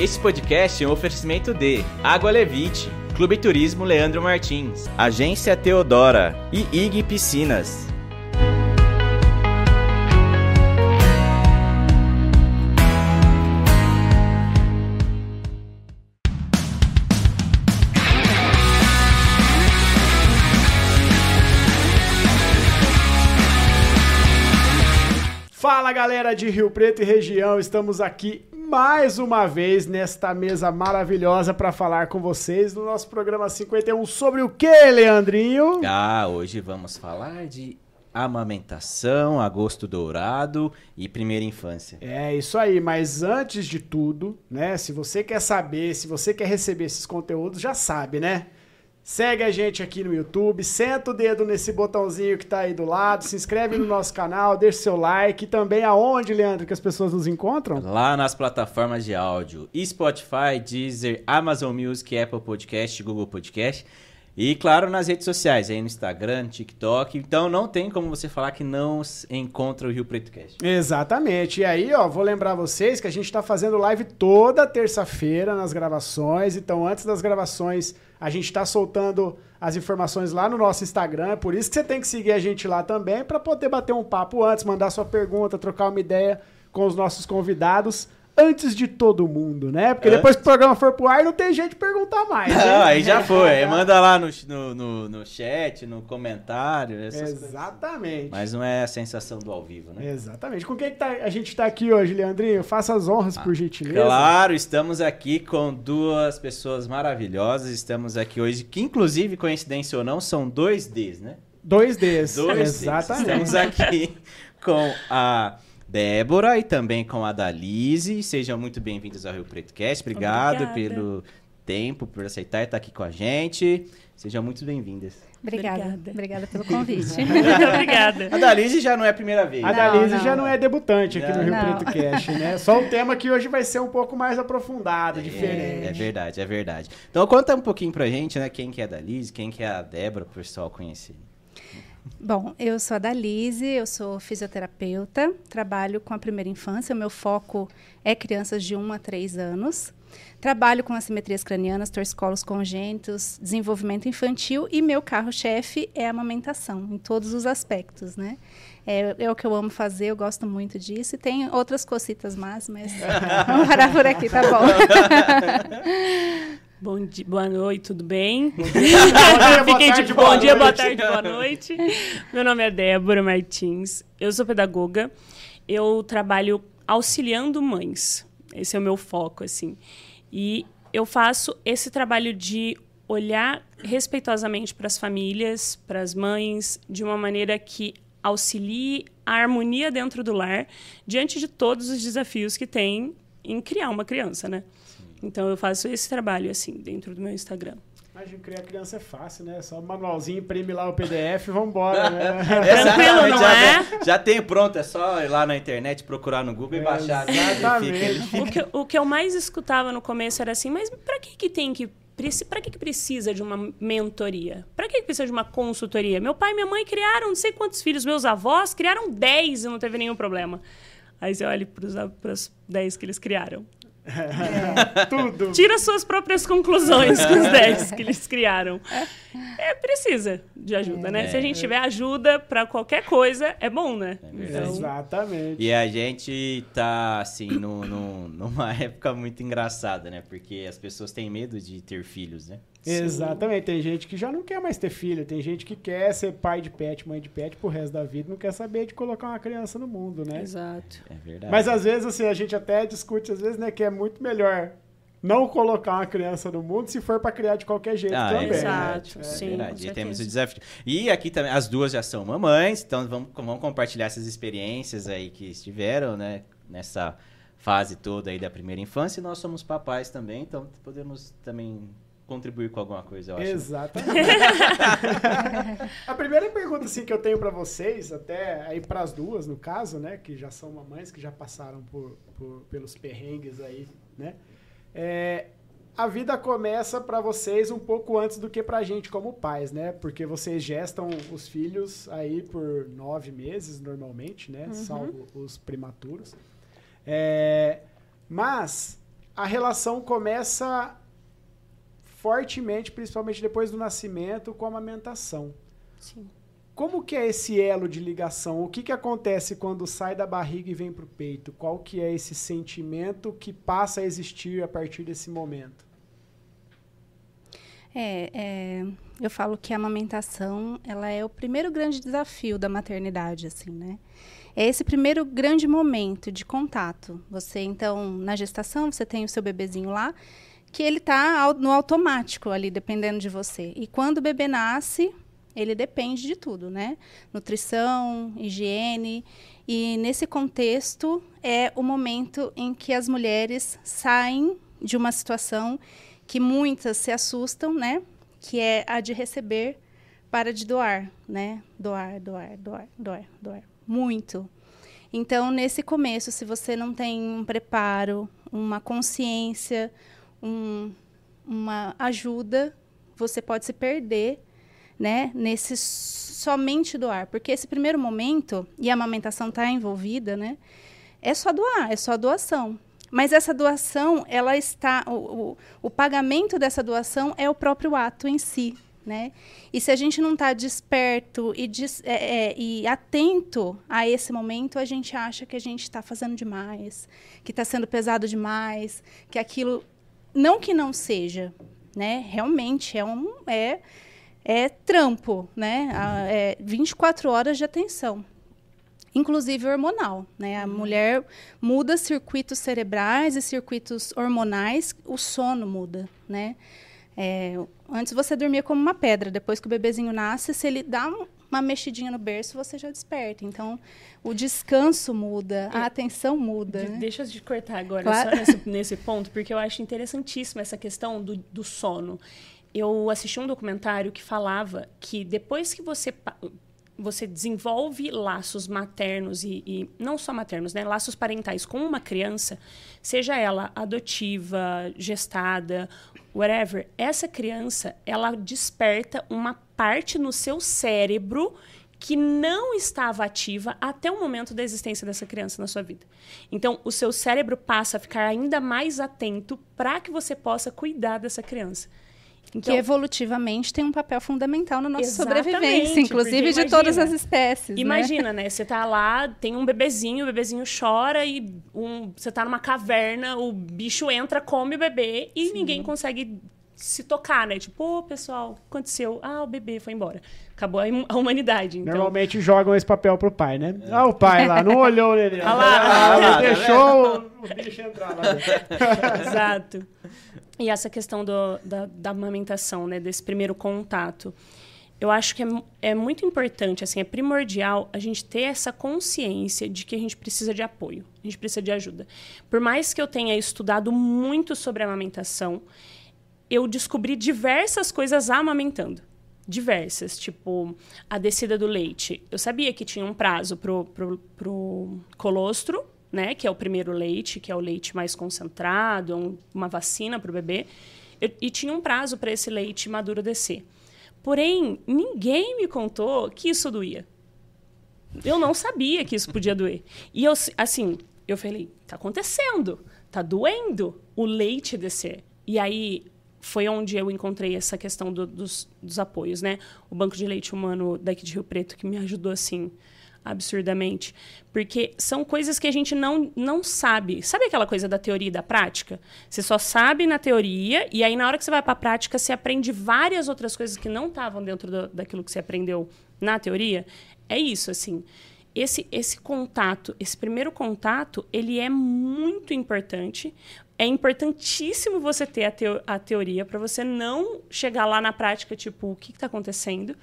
Esse podcast é um oferecimento de Água Levite, Clube Turismo Leandro Martins, Agência Teodora e IG Piscinas. Fala galera de Rio Preto e região, estamos aqui mais uma vez nesta mesa maravilhosa para falar com vocês no nosso programa 51 sobre o que, Leandrinho? Ah, hoje vamos falar de amamentação, agosto dourado e primeira infância. É isso aí, mas antes de tudo, né, se você quer saber, se você quer receber esses conteúdos, já sabe, né? Segue a gente aqui no YouTube, senta o dedo nesse botãozinho que tá aí do lado, se inscreve no nosso canal, deixa seu like. E também aonde, Leandro, que as pessoas nos encontram? Lá nas plataformas de áudio Spotify, Deezer, Amazon Music, Apple Podcast, Google Podcast. E claro, nas redes sociais, aí no Instagram, TikTok. Então não tem como você falar que não encontra o Rio Preto Cast. Exatamente. E aí, ó, vou lembrar vocês que a gente tá fazendo live toda terça-feira nas gravações. Então, antes das gravações, a gente tá soltando as informações lá no nosso Instagram. É por isso que você tem que seguir a gente lá também para poder bater um papo antes, mandar sua pergunta, trocar uma ideia com os nossos convidados antes de todo mundo, né? Porque depois que o programa for pro ar, não tem de perguntar mais. Não, hein? aí já foi. Aí manda lá no, no, no, no chat, no comentário. essas coisas. Exatamente. Mas não é a sensação do ao vivo, né? Exatamente. Com quem que tá- a gente tá aqui hoje, Leandrinho? Faça as honras, por gentileza. Ah, Claro, estamos aqui com duas pessoas maravilhosas. Estamos aqui hoje, que inclusive, coincidência ou não, são dois Ds, né? Dois Ds. Dois Ds. Exatamente. Estamos aqui com a Débora e também com a Dalise. Sejam muito bem-vindos ao Rio Preto Cast. Obrigado Obrigada. pelo tempo, por aceitar estar aqui com a gente. Sejam muito bem-vindas. Obrigada. Obrigada. Obrigada pelo convite. Muito obrigada. A Dalise já não é a primeira vez. A Dalise não. já não é debutante aqui no Não. Rio Não. Preto Cash, né? Só um tema que hoje vai ser um pouco mais aprofundado, diferente. É, é verdade, é verdade. Então conta um pouquinho pra gente, né? Quem que é a Dalise, quem que é a Débora, pro pessoal conhecer. Bom, eu sou a Dalise, eu sou fisioterapeuta, trabalho com a primeira infância, o meu foco é crianças de 1 a 3 anos. Trabalho com assimetrias cranianas, torcicolos congênitos, desenvolvimento infantil e meu carro-chefe é a amamentação, em todos os aspectos, né? É, é o que eu amo fazer, eu gosto muito disso. E tem outras cositas más, mas vamos parar por aqui, tá bom? Bom dia, boa noite, tudo bem? Bom dia, Fiquei tarde, de boa bom dia, boa tarde, boa noite. Meu nome é Débora Martins, eu sou pedagoga, eu trabalho auxiliando mães, esse é o meu foco, assim. E eu faço esse trabalho de olhar respeitosamente para as famílias, para as mães, de uma maneira que auxilie a harmonia dentro do lar, diante de todos os desafios que tem em criar uma criança, né? Então eu faço esse trabalho assim dentro do meu Instagram. Imagina, criar criança é fácil, né? Só o manualzinho, imprime lá o PDF e vambora, né? Tranquilo, não já, é? já tem pronto, é só ir lá na internet, procurar no Google e baixar. Exatamente. Ele fica- ele O que, o que eu mais escutava no começo era assim, mas para que que tem que para que, que precisa de uma mentoria? Para que, que precisa de uma consultoria? Meu pai e minha mãe criaram não sei quantos filhos, meus avós criaram 10 e não teve nenhum problema. Aí você olha para os 10 que eles criaram. Tudo. Tira suas próprias conclusões com os 10 que eles criaram. É, precisa de ajuda, né? Se a gente tiver ajuda para qualquer coisa, é bom, né? Então, Exatamente. E a gente tá, assim, no, no- numa época muito engraçada, né? Porque as pessoas têm medo de ter filhos, né? Exatamente. Tem gente que já não quer mais ter filho. Tem gente que quer ser pai de pet, mãe de pet pro resto da vida. Não quer saber de colocar uma criança no mundo, né? Exato. É verdade. Mas às vezes, assim, a gente até discute, às vezes, né, que é muito melhor não colocar uma criança no mundo se for pra criar de qualquer jeito Ah, também. é né? Exato, É sim, verdade. com E temos o desafio. E aqui também, as duas já são mamães, então vamos, vamos compartilhar essas experiências aí que estiveram, né? Nessa fase toda aí da primeira infância. E nós somos papais também, então podemos também contribuir com alguma coisa, eu acho. Exatamente. a primeira pergunta assim que eu tenho pra vocês, até aí pras duas no caso, né, que já são mamães que já passaram por, por- pelos perrengues aí, né? É, a vida começa pra vocês um pouco antes do que pra gente como pais, né? Porque vocês gestam os filhos aí por nove meses normalmente, né? Salvo os prematuros. É, mas a relação começa fortemente, principalmente depois do nascimento, com a amamentação. Sim. Como que é esse elo de ligação? O que, que acontece quando sai da barriga e vem para o peito? Qual que é esse sentimento que passa a existir a partir desse momento? É, é, eu falo que a amamentação ela é o primeiro grande desafio da maternidade, assim, né? É esse primeiro grande momento de contato. Você, então, na gestação, você tem o seu bebezinho lá, que ele está no automático ali, dependendo de você. E quando o bebê nasce, ele depende de tudo, né? Nutrição, higiene. E nesse contexto é o momento em que as mulheres saem de uma situação que muitas se assustam, né? Que é a de receber para de doar, né? Doar, doar, doar, doar, doar. Muito. Então, nesse começo, se você não tem um preparo, uma consciência, um, uma ajuda, você pode se perder né, nesse somente doar, porque esse primeiro momento e a amamentação está envolvida, né, é só doar, é só doação. Mas essa doação, ela está, o, o, o pagamento dessa doação é o próprio ato em si, né? E se a gente não está desperto e, des, é, é, e, atento a esse momento, a gente acha que a gente está fazendo demais, que está sendo pesado demais, que aquilo não que não seja, né? Realmente é um é é trampo, né? É 24 horas de atenção, inclusive hormonal, né? A uhum. mulher muda circuitos cerebrais e circuitos hormonais, o sono muda, né? É, antes você dormia como uma pedra, depois que o bebezinho nasce, se ele dá uma mexidinha no berço, você já desperta. Então, o descanso muda, a atenção muda. De, né? Deixa eu te cortar agora, claro. só nesse, nesse, ponto, porque eu acho interessantíssima essa questão do, do sono eu assisti um documentário que falava que depois que você você desenvolve laços maternos e, e, não só maternos, né, laços parentais com uma criança, seja ela adotiva, gestada, whatever, essa criança ela desperta uma parte no seu cérebro que não estava ativa até o momento da existência dessa criança na sua vida. Então, o seu cérebro passa a ficar ainda mais atento para que você possa cuidar dessa criança. Então, que evolutivamente tem um papel fundamental na nossa sobrevivência, inclusive de todas as espécies. Né? Imagina, né? né? Você tá lá, tem um bebezinho, o bebezinho chora e um, você tá numa caverna, o bicho entra, come o bebê e Sim. ninguém consegue se tocar, né? Tipo, ô, oh, pessoal, o que aconteceu? Ah, o bebê foi embora. Acabou a humanidade. Então... Normalmente jogam esse papel pro pai, né? É. Ah, o pai lá, não olhou nele. Ah lá, ah, lá, deixou o bicho entrar lá. Exato. E essa questão do, da, da amamentação, né? Desse primeiro contato. Eu acho que é, é muito importante, assim, é primordial a gente ter essa consciência de que a gente precisa de apoio, a gente precisa de ajuda. Por mais que eu tenha estudado muito sobre amamentação, eu descobri diversas coisas amamentando. Diversas, tipo a descida do leite. Eu sabia que tinha um prazo pro, pro, pro colostro, né? Que é o primeiro leite, que é o leite mais concentrado, um, uma vacina para o bebê. Eu, e tinha um prazo para esse leite maduro descer. Porém, ninguém me contou que isso doía. Eu não sabia que isso podia doer. E eu, assim, eu falei, tá acontecendo, tá doendo o leite descer. E aí foi onde eu encontrei essa questão do, dos, dos apoios, né? O Banco de Leite Humano daqui de Rio Preto que me ajudou assim absurdamente, porque são coisas que a gente não, não sabe. Sabe aquela coisa da teoria e da prática? Você só sabe na teoria e aí na hora que você vai para a prática você aprende várias outras coisas que não estavam dentro do, daquilo que você aprendeu na teoria. É isso, assim. Esse, esse contato, esse primeiro contato, ele é muito importante. É importantíssimo você ter a, teo, a teoria para você não chegar lá na prática, tipo, o que está acontecendo?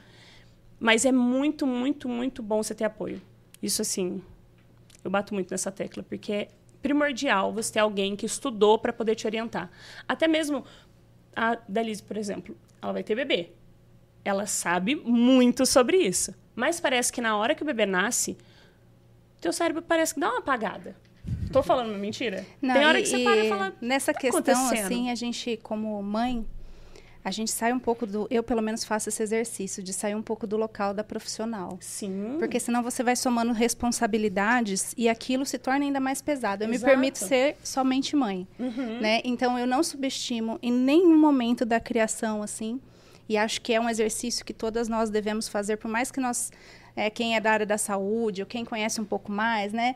Mas é muito, muito, muito bom você ter apoio. Isso, assim, eu bato muito nessa tecla, porque é primordial você ter alguém que estudou para poder te orientar. Até mesmo a Dalise, por exemplo, ela vai ter bebê. Ela sabe muito sobre isso. Mas parece que na hora que o bebê nasce, teu cérebro parece que dá uma apagada. Tô falando uma mentira? Não, Tem hora e, que você para e fala. Nessa tá questão, assim, a gente, como mãe, a gente sai um pouco do. Eu, pelo menos, faço esse exercício de sair um pouco do local da profissional. Sim. Porque senão você vai somando responsabilidades e aquilo se torna ainda mais pesado. Eu Exato. me permito ser somente mãe. Né? Então, eu não subestimo em nenhum momento da criação, assim. E acho que é um exercício que todas nós devemos fazer, por mais que nós. é, quem é da área da saúde, ou quem conhece um pouco mais, né?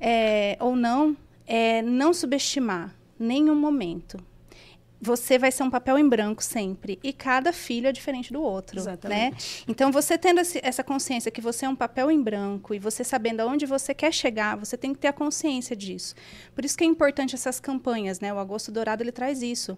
É, ou não, é não subestimar nenhum momento. Você vai ser um papel em branco sempre. E cada filho é diferente do outro. Exatamente. Né? Então, você tendo esse- essa consciência que você é um papel em branco e você sabendo aonde você quer chegar, você tem que ter a consciência disso. Por isso que é importante essas campanhas, né? O Agosto Dourado, ele traz isso.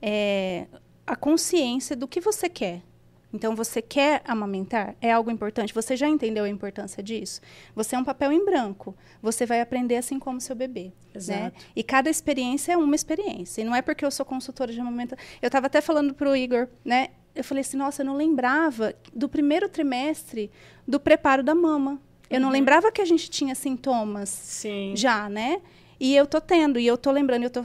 É, a consciência do que você quer. Então, você quer amamentar? É algo importante? Você já entendeu a importância disso? Você é um papel em branco. Você vai aprender assim como seu bebê. Né? Exato. E cada experiência é uma experiência. E não é porque eu sou consultora de amamentação. Eu estava até falando para o Igor, né? Eu falei assim, nossa, eu não lembrava do primeiro trimestre do preparo da mama. Eu não lembrava que a gente tinha sintomas Sim. já, né? E eu tô tendo, e eu tô lembrando, eu tô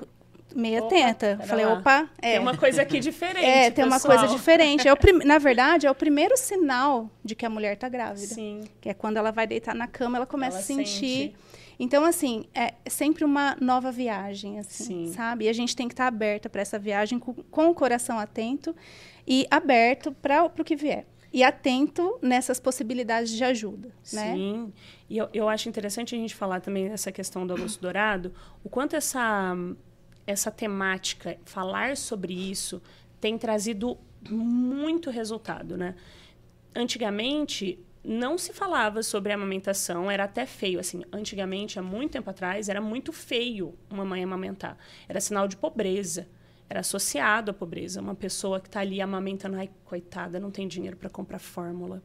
Opa, atenta. pera Falei, lá. opa, é. Tem uma coisa aqui diferente. É, tem uma pessoal. coisa diferente. É o prim- Na verdade, é o primeiro sinal de que a mulher está grávida. Sim. Que é quando ela vai deitar na cama, ela começa Ela a sentir. sente. Então, assim, é sempre uma nova viagem, assim, Sim. sabe? E a gente tem que estar aberta para essa viagem com, com o coração atento e aberto para o que vier. E atento nessas possibilidades de ajuda, né? Sim. E eu, eu acho interessante a gente falar também dessa questão do Agosto Dourado, o quanto essa, essa temática, falar sobre isso, tem trazido muito resultado, né? Antigamente, não se falava sobre amamentação, era até feio, assim, antigamente, há muito tempo atrás, era muito feio uma mãe amamentar. Era sinal de pobreza, era associado à pobreza. Uma pessoa que está ali amamentando, ai, coitada, não tem dinheiro para comprar fórmula.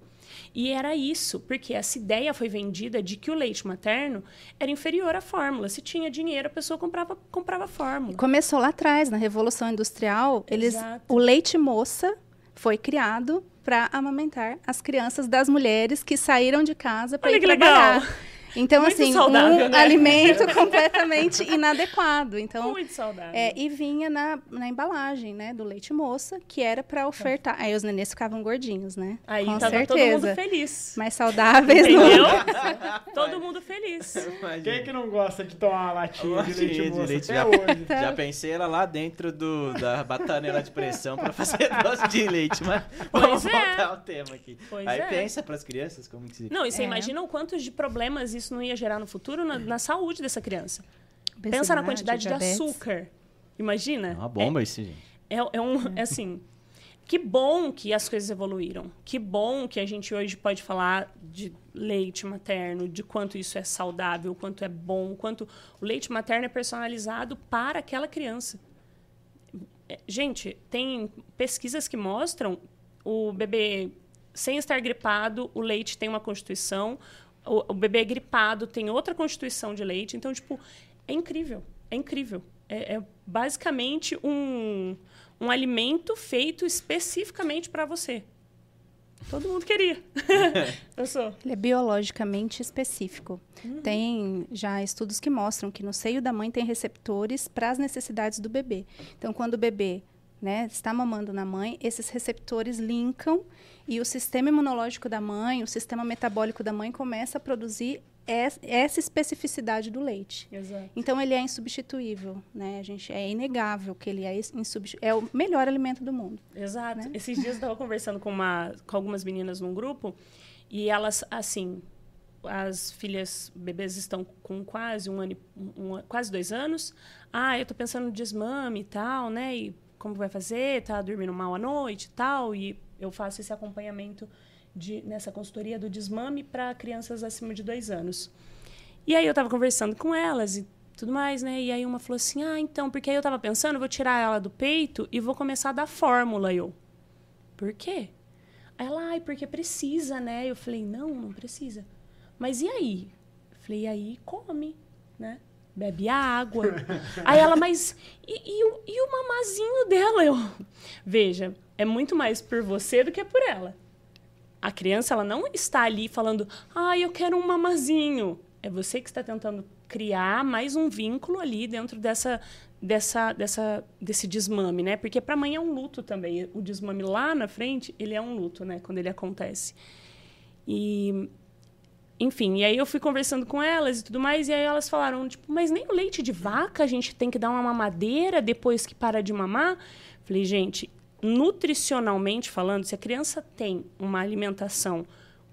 E era isso, porque essa ideia foi vendida de que o leite materno era inferior à fórmula. Se tinha dinheiro, a pessoa comprava, comprava fórmula. Começou lá atrás, na Revolução Industrial, eles, Exato. o leite moça foi criado para amamentar as crianças das mulheres que saíram de casa para ir que trabalhar. legal. Então, Muito assim, saudável, um né? alimento completamente inadequado. Então, Muito saudável. é, e vinha na, na embalagem, né, do leite moça, que era para ofertar. Aí os nenês ficavam gordinhos, né? Aí Com tava todo certeza. mundo feliz. Mais saudáveis. Entendeu? Todo mundo feliz. Quem é que não gosta de tomar uma latinha, de leite latinha de moça leite já- hoje? Já pensei ela lá dentro do, da bataneira de pressão pra fazer doce de leite, mas vamos Pois é. voltar ao tema aqui. Pois Aí é. pensa pras crianças como que se... Não, e você É. imagina o quantos de problemas isso não ia gerar no futuro na, na saúde dessa criança. Pensa na quantidade diabetes. de açúcar. Imagina? É uma bomba isso, gente. É, é um, é assim. Que bom que as coisas evoluíram. Que bom que a gente hoje pode falar de leite materno, de quanto isso é saudável, quanto é bom, quanto o leite materno é personalizado para aquela criança. É, Gente, tem pesquisas que mostram o bebê sem estar gripado, o leite tem uma constituição, o, o bebê gripado tem outra constituição de leite. Então, tipo, é incrível. É incrível. É, é basicamente um, um alimento feito especificamente para você. Todo mundo queria. Eu sou. Ele é biologicamente específico. Tem já estudos que mostram que no seio da mãe tem receptores para as necessidades do bebê. Então, quando o bebê né, está mamando na mãe, esses receptores linkam e o sistema imunológico da mãe, o sistema metabólico da mãe começa a produzir es- essa especificidade do leite. Exato. Então ele é insubstituível, né? A gente é inegável que ele é insubstitu- é o melhor alimento do mundo. Exato. Né? Esses dias eu estava conversando com, uma, com algumas meninas num grupo e elas, assim, as filhas, bebês estão com quase um ano, um, um- quase dois anos. Ah, eu tô pensando no desmame e tal, né? E como vai fazer? Tá dormindo mal à noite e tal. E eu faço esse acompanhamento de, nessa consultoria do desmame para crianças acima de dois anos. E aí eu tava conversando com elas e tudo mais, né? E aí uma falou assim: "Ah, então, porque aí eu tava pensando, vou tirar ela do peito e vou começar a dar fórmula eu". Por quê? Aí Ela, ai, porque precisa, né? Eu falei: "Não, não precisa". Mas e aí? Eu falei: "E aí come, né? Bebe água". aí ela, mas e, e o, e o mamazinho dela? Eu, veja, é muito mais por você do que por ela. A criança ela não está ali falando, ah, eu quero um mamazinho. É você que está tentando criar mais um vínculo ali dentro dessa, dessa, dessa, desse desmame, né? Porque para a mãe é um luto também. O desmame lá na frente, ele é um luto, né? Quando ele acontece. E enfim, e aí eu fui conversando com elas e tudo mais, e aí elas falaram, tipo, mas nem o leite de vaca a gente tem que dar uma mamadeira depois que para de mamar? Falei, gente, nutricionalmente falando, se a criança tem uma alimentação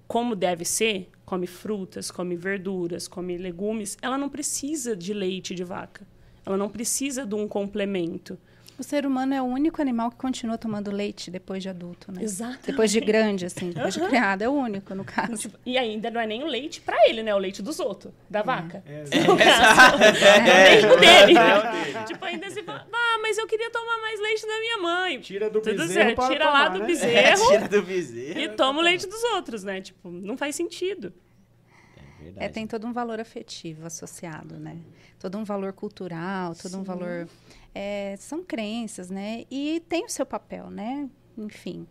como deve ser, come frutas, come verduras, come legumes, ela não precisa de leite de vaca. Ela não precisa de um complemento. O ser humano é o único animal que continua tomando leite depois de adulto, né? Exato. Depois de grande, assim, depois de criado. É o único, no caso. Tipo, e ainda não é nem o leite para ele, né? O leite dos outros, da vaca. É, No caso, é, nem o dele. tipo, ainda se fala, ah, mas eu queria tomar mais leite da minha mãe. Tira do Tudo bezerro certo, para tira tomar, lá do né? bezerro Tira do bezerro. e toma o leite dos outros, né? Tipo, não faz sentido. É verdade. É, tem todo um valor afetivo associado, né? Todo um valor cultural, todo um valor... é, são crenças, né? E tem o seu papel, né? Enfim.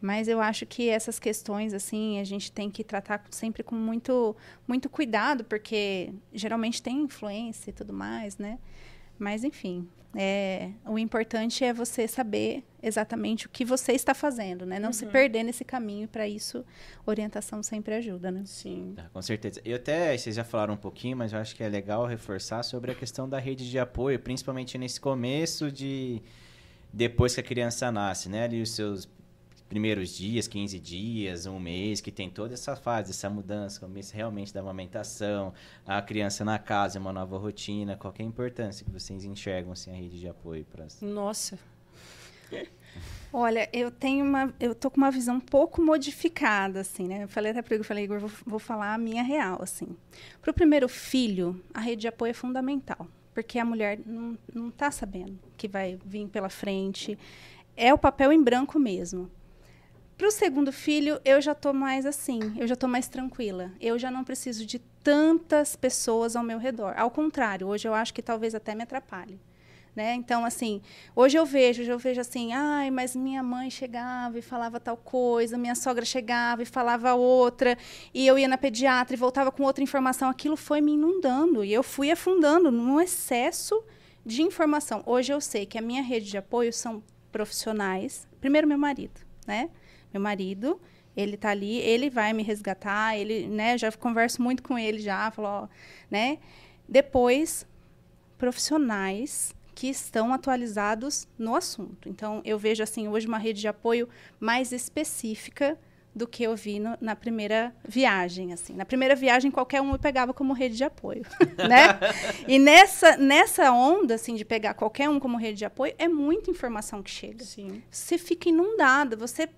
Mas eu acho que essas questões, assim, a gente tem que tratar sempre com muito, muito cuidado, porque geralmente tem influência e tudo mais, né? Mas, enfim, é, o importante é você saber exatamente o que você está fazendo, né? Não se perder nesse caminho, para isso, orientação sempre ajuda, né? Sim. Tá, com certeza. E até vocês já falaram um pouquinho, mas eu acho que é legal reforçar sobre a questão da rede de apoio, principalmente nesse começo de depois que a criança nasce, né? Ali os seus primeiros dias, 15 dias, um mês, que tem toda essa fase, essa mudança, começo realmente da amamentação, a criança na casa, uma nova rotina, qual é a importância que vocês enxergam assim a rede de apoio para Nossa. Olha, eu tenho uma, eu tô com uma visão um pouco modificada, assim, né? Eu falei até para Igor, falei, Igor, vou, vou falar a minha real, assim. Para o primeiro filho, a rede de apoio é fundamental, porque a mulher não, não tá sabendo que vai vir pela frente. É o papel em branco mesmo. Para o segundo filho, eu já tô mais assim, eu já tô mais tranquila. Eu já não preciso de tantas pessoas ao meu redor. Ao contrário, hoje eu acho que talvez até me atrapalhe. Né? Então, assim, hoje eu vejo, hoje eu vejo assim, ai, mas minha mãe chegava e falava tal coisa, minha sogra chegava e falava outra, e eu ia na pediatra e voltava com outra informação. Aquilo foi me inundando e eu fui afundando num excesso de informação. Hoje eu sei que a minha rede de apoio são profissionais. Primeiro, meu marido, né? Meu marido, ele tá ali, ele vai me resgatar, ele, né, já converso muito com ele já, falou, ó, né? Depois, profissionais que estão atualizados no assunto. Então, eu vejo assim hoje uma rede de apoio mais específica do que eu vi no, na primeira viagem, assim. Na primeira viagem qualquer um me pegava como rede de apoio, né? E nessa nessa onda assim de pegar qualquer um como rede de apoio é muita informação que chega. Sim. Você fica inundada, você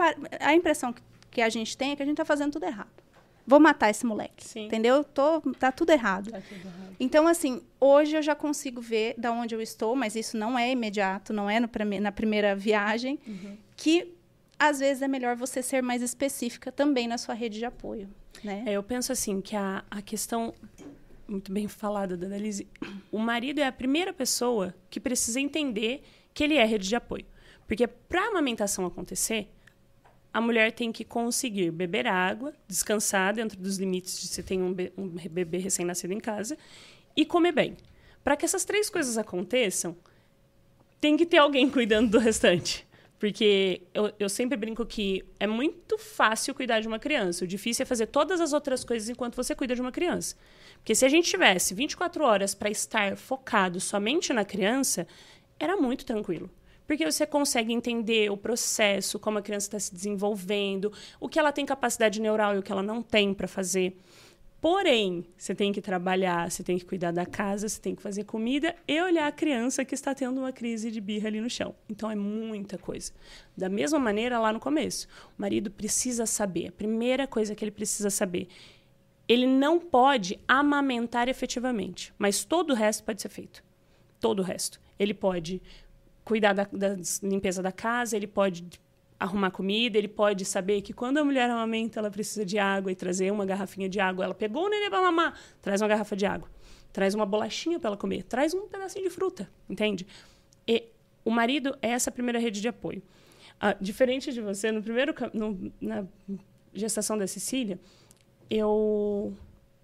a impressão que, que a gente tem é que a gente está fazendo tudo errado. Vou matar esse moleque, Sim. entendeu? Tô, tá tudo errado. Tá tudo errado. Então, assim, hoje eu já consigo ver da onde eu estou, mas isso não é imediato, não é no na primeira viagem, que às vezes é melhor você ser mais específica também na sua rede de apoio, né? É, eu penso assim, que a, a questão, muito bem falada da Annalise, o marido é a primeira pessoa que precisa entender que ele é rede de apoio. Porque para a amamentação acontecer, a mulher tem que conseguir beber água, descansar dentro dos limites de se tem um, be- um bebê recém-nascido em casa e comer bem. Para que essas três coisas aconteçam, tem que ter alguém cuidando do restante. Porque eu, eu sempre brinco que é muito fácil cuidar de uma criança. O difícil é fazer todas as outras coisas enquanto você cuida de uma criança. Porque se a gente tivesse 24 horas para estar focado somente na criança, era muito tranquilo. Porque você consegue entender o processo, como a criança está se desenvolvendo, o que ela tem capacidade neural e o que ela não tem para fazer. Porém, você tem que trabalhar, você tem que cuidar da casa, você tem que fazer comida e olhar a criança que está tendo uma crise de birra ali no chão. Então é muita coisa. Da mesma maneira lá no começo, o marido precisa saber, a primeira coisa que ele precisa saber, ele não pode amamentar efetivamente, mas todo o resto pode ser feito. Todo o resto. Ele pode cuidar da, da limpeza da casa, ele pode arrumar comida, ele pode saber que quando a mulher amamenta, ela precisa de água e trazer uma garrafinha de água. Ela pegou o neném para mamar, traz uma garrafa de água. Traz uma bolachinha para ela comer, traz um pedacinho de fruta, entende? E o marido é essa primeira rede de apoio. Ah, diferente de você, no primeiro no, na gestação da Cecília, eu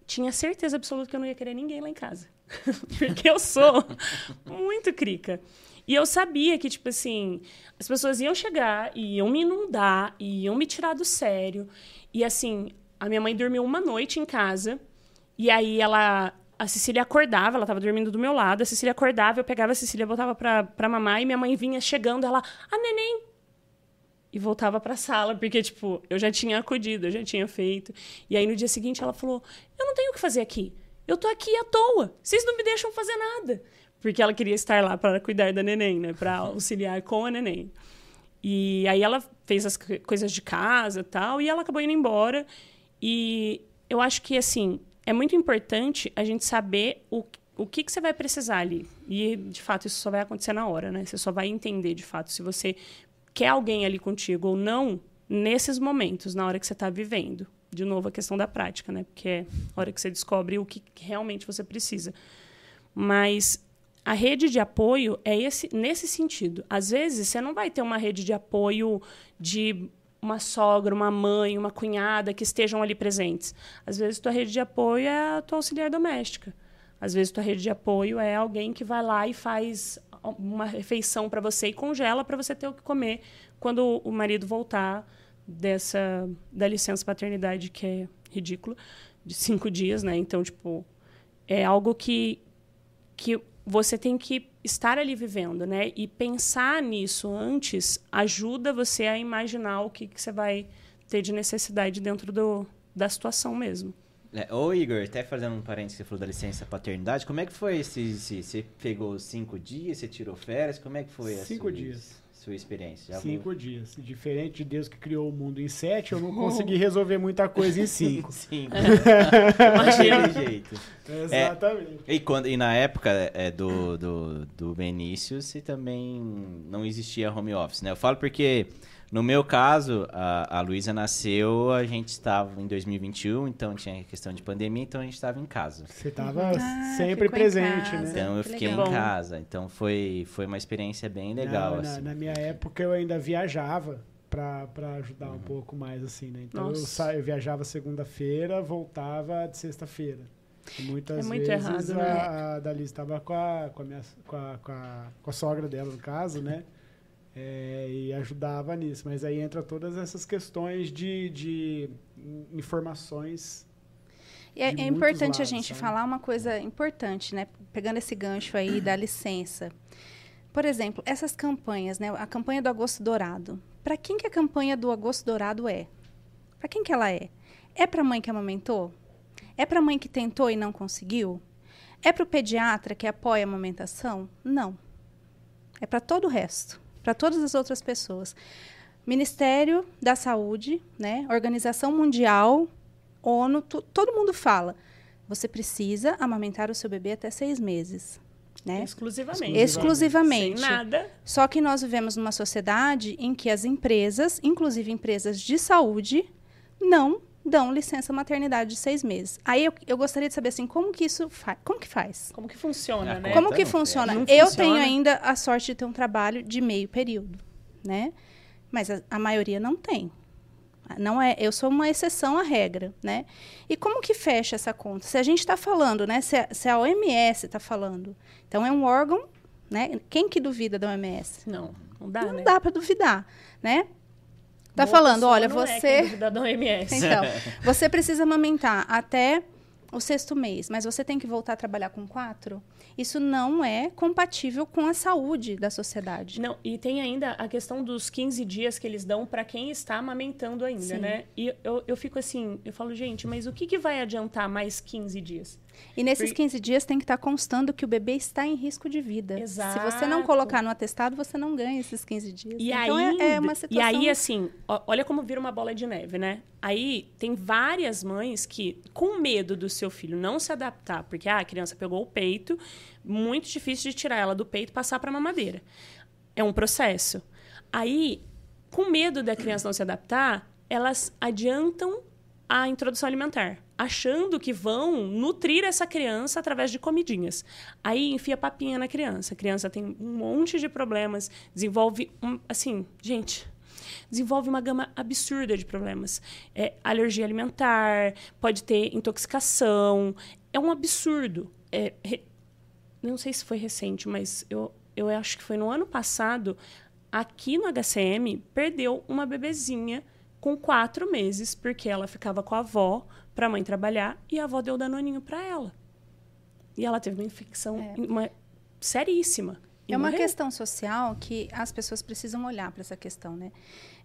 tinha certeza absoluta que eu não ia querer ninguém lá em casa. Porque eu sou muito crica. E eu sabia que, tipo assim, as pessoas iam chegar iam me inundar, e iam me tirar do sério. E assim, a minha mãe dormiu uma noite em casa, e aí ela. A Cecília acordava, ela estava dormindo do meu lado, a Cecília acordava, eu pegava a Cecília, botava pra, pra mamar, e minha mãe vinha chegando, ela, a neném, e voltava para a sala, porque, tipo, eu já tinha acudido, eu já tinha feito. E aí, no dia seguinte, ela falou: Eu não tenho o que fazer aqui. Eu tô aqui à toa. Vocês não me deixam fazer nada. Porque ela queria estar lá para cuidar da neném, né? Para auxiliar com a neném. E aí ela fez as coisas de casa tal, e ela acabou indo embora. E eu acho que, assim, é muito importante a gente saber o, o que, que você vai precisar ali. E, de fato, isso só vai acontecer na hora, né? Você só vai entender, de fato, se você quer alguém ali contigo ou não, nesses momentos, na hora que você está vivendo. De novo, a questão da prática, né? Porque é a hora que você descobre o que realmente você precisa. Mas a rede de apoio é esse, nesse sentido. Às vezes, você não vai ter uma rede de apoio de uma sogra, uma mãe, uma cunhada que estejam ali presentes. Às vezes, tua rede de apoio é a tua auxiliar doméstica. Às vezes, tua rede de apoio é alguém que vai lá e faz uma refeição para você e congela para você ter o que comer quando o marido voltar dessa da licença paternidade que é ridículo de cinco dias, né? Então tipo é algo que que você tem que estar ali vivendo, né? E pensar nisso antes ajuda você a imaginar o que, que você vai ter de necessidade dentro do, da situação mesmo. É, ô Igor, até fazendo um parênteses, você falou da licença paternidade, como é que foi esse, esse você pegou cinco dias, você tirou férias, como é que foi Cinco dias. Sua experiência? Já cinco vou... dias. Diferente de Deus que criou o mundo em sete, eu não consegui resolver muita coisa em cinco. cinco. Daquele jeito. Exatamente. É, e, quando, e na época é, do, do, do Benício, você também não existia home office, né? Eu falo porque... No meu caso, a, a Luísa nasceu, a gente estava em 2021, então tinha questão de pandemia, então a gente estava em casa. Você estava Ah, sempre presente, né? Então eu que fiquei legal. em casa. Então foi, foi uma experiência bem legal. Na, na- assim. na minha época eu ainda viajava pra ajudar Uhum. um pouco mais, assim, né? Então eu, sa- eu viajava segunda-feira, voltava de sexta-feira. Muitas É muito vezes errado, a, né? a estava com a, com, a minha, com, a, com, a, com a sogra dela, no caso, né? É, e ajudava nisso. Mas aí entra todas essas questões de, de informações. E é, de é importante a lados, gente sabe? falar uma coisa importante, né? Pegando esse gancho aí da licença. Por exemplo, essas campanhas, né? A campanha do Agosto Dourado. Para quem que a campanha do Agosto Dourado é? Para quem que ela é? É para a mãe que amamentou? É para a mãe que tentou e não conseguiu? É para o pediatra que apoia a amamentação? Não. É para todo o resto, para todas as outras pessoas. Ministério da Saúde, né? Organização Mundial, ONU, todo mundo fala. Você precisa amamentar o seu bebê até seis meses, né? Exclusivamente. Exclusivamente. Sem nada. Só que nós vivemos numa sociedade em que as empresas, inclusive empresas de saúde, não dão licença maternidade de seis meses. Aí eu, eu gostaria de saber assim, como que isso faz? Como que faz? Como que funciona, É, né? Como que funciona? Não eu funciona. tenho ainda a sorte de ter um trabalho de meio período, né? Mas a, a maioria não tem. Não é, eu sou uma exceção à regra, né? E como que fecha essa conta? Se a gente está falando, né? Se a, se a OMS está falando, então é um órgão, né? Quem que duvida da OMS? Não, não dá, Não né? dá para duvidar, né? Tá Boa falando, olha, é você quem duvida da OMS. então, você precisa amamentar até o sexto mês, mas você tem que voltar a trabalhar com quatro? Isso não é compatível com a saúde da sociedade. Não, e tem ainda a questão dos 15 dias que eles dão para quem está amamentando ainda, Sim. né? E eu, eu fico assim, eu falo, gente, mas o que, que vai adiantar mais 15 dias? E nesses Por- 15 dias tem que estar constando que o bebê está em risco de vida. Se você não Exato. colocar no atestado, você não ganha esses 15 dias. E então aí, é, é uma E situação. aí, assim, olha como vira uma bola de neve, né? Aí tem várias mães que, com medo do seu filho não se adaptar, porque ah, a criança pegou o peito, muito difícil de tirar ela do peito e passar para mamadeira. É um processo. Aí, com medo da criança não se adaptar, elas adiantam a introdução alimentar, achando que vão nutrir essa criança através de comidinhas. Aí enfia papinha na criança. A criança tem um monte de problemas, desenvolve um, assim, gente, desenvolve uma gama absurda de problemas. É, alergia alimentar, pode ter intoxicação. É um absurdo. É, re- não sei se foi recente, mas eu, eu acho que foi no ano passado, aqui no HCM, perdeu uma bebezinha com quatro meses, porque ela ficava com a avó para a mãe trabalhar e a avó deu danoninho para ela. E ela teve uma infecção É. uma, seríssima. É uma morreu. questão social que as pessoas precisam olhar para essa questão, né?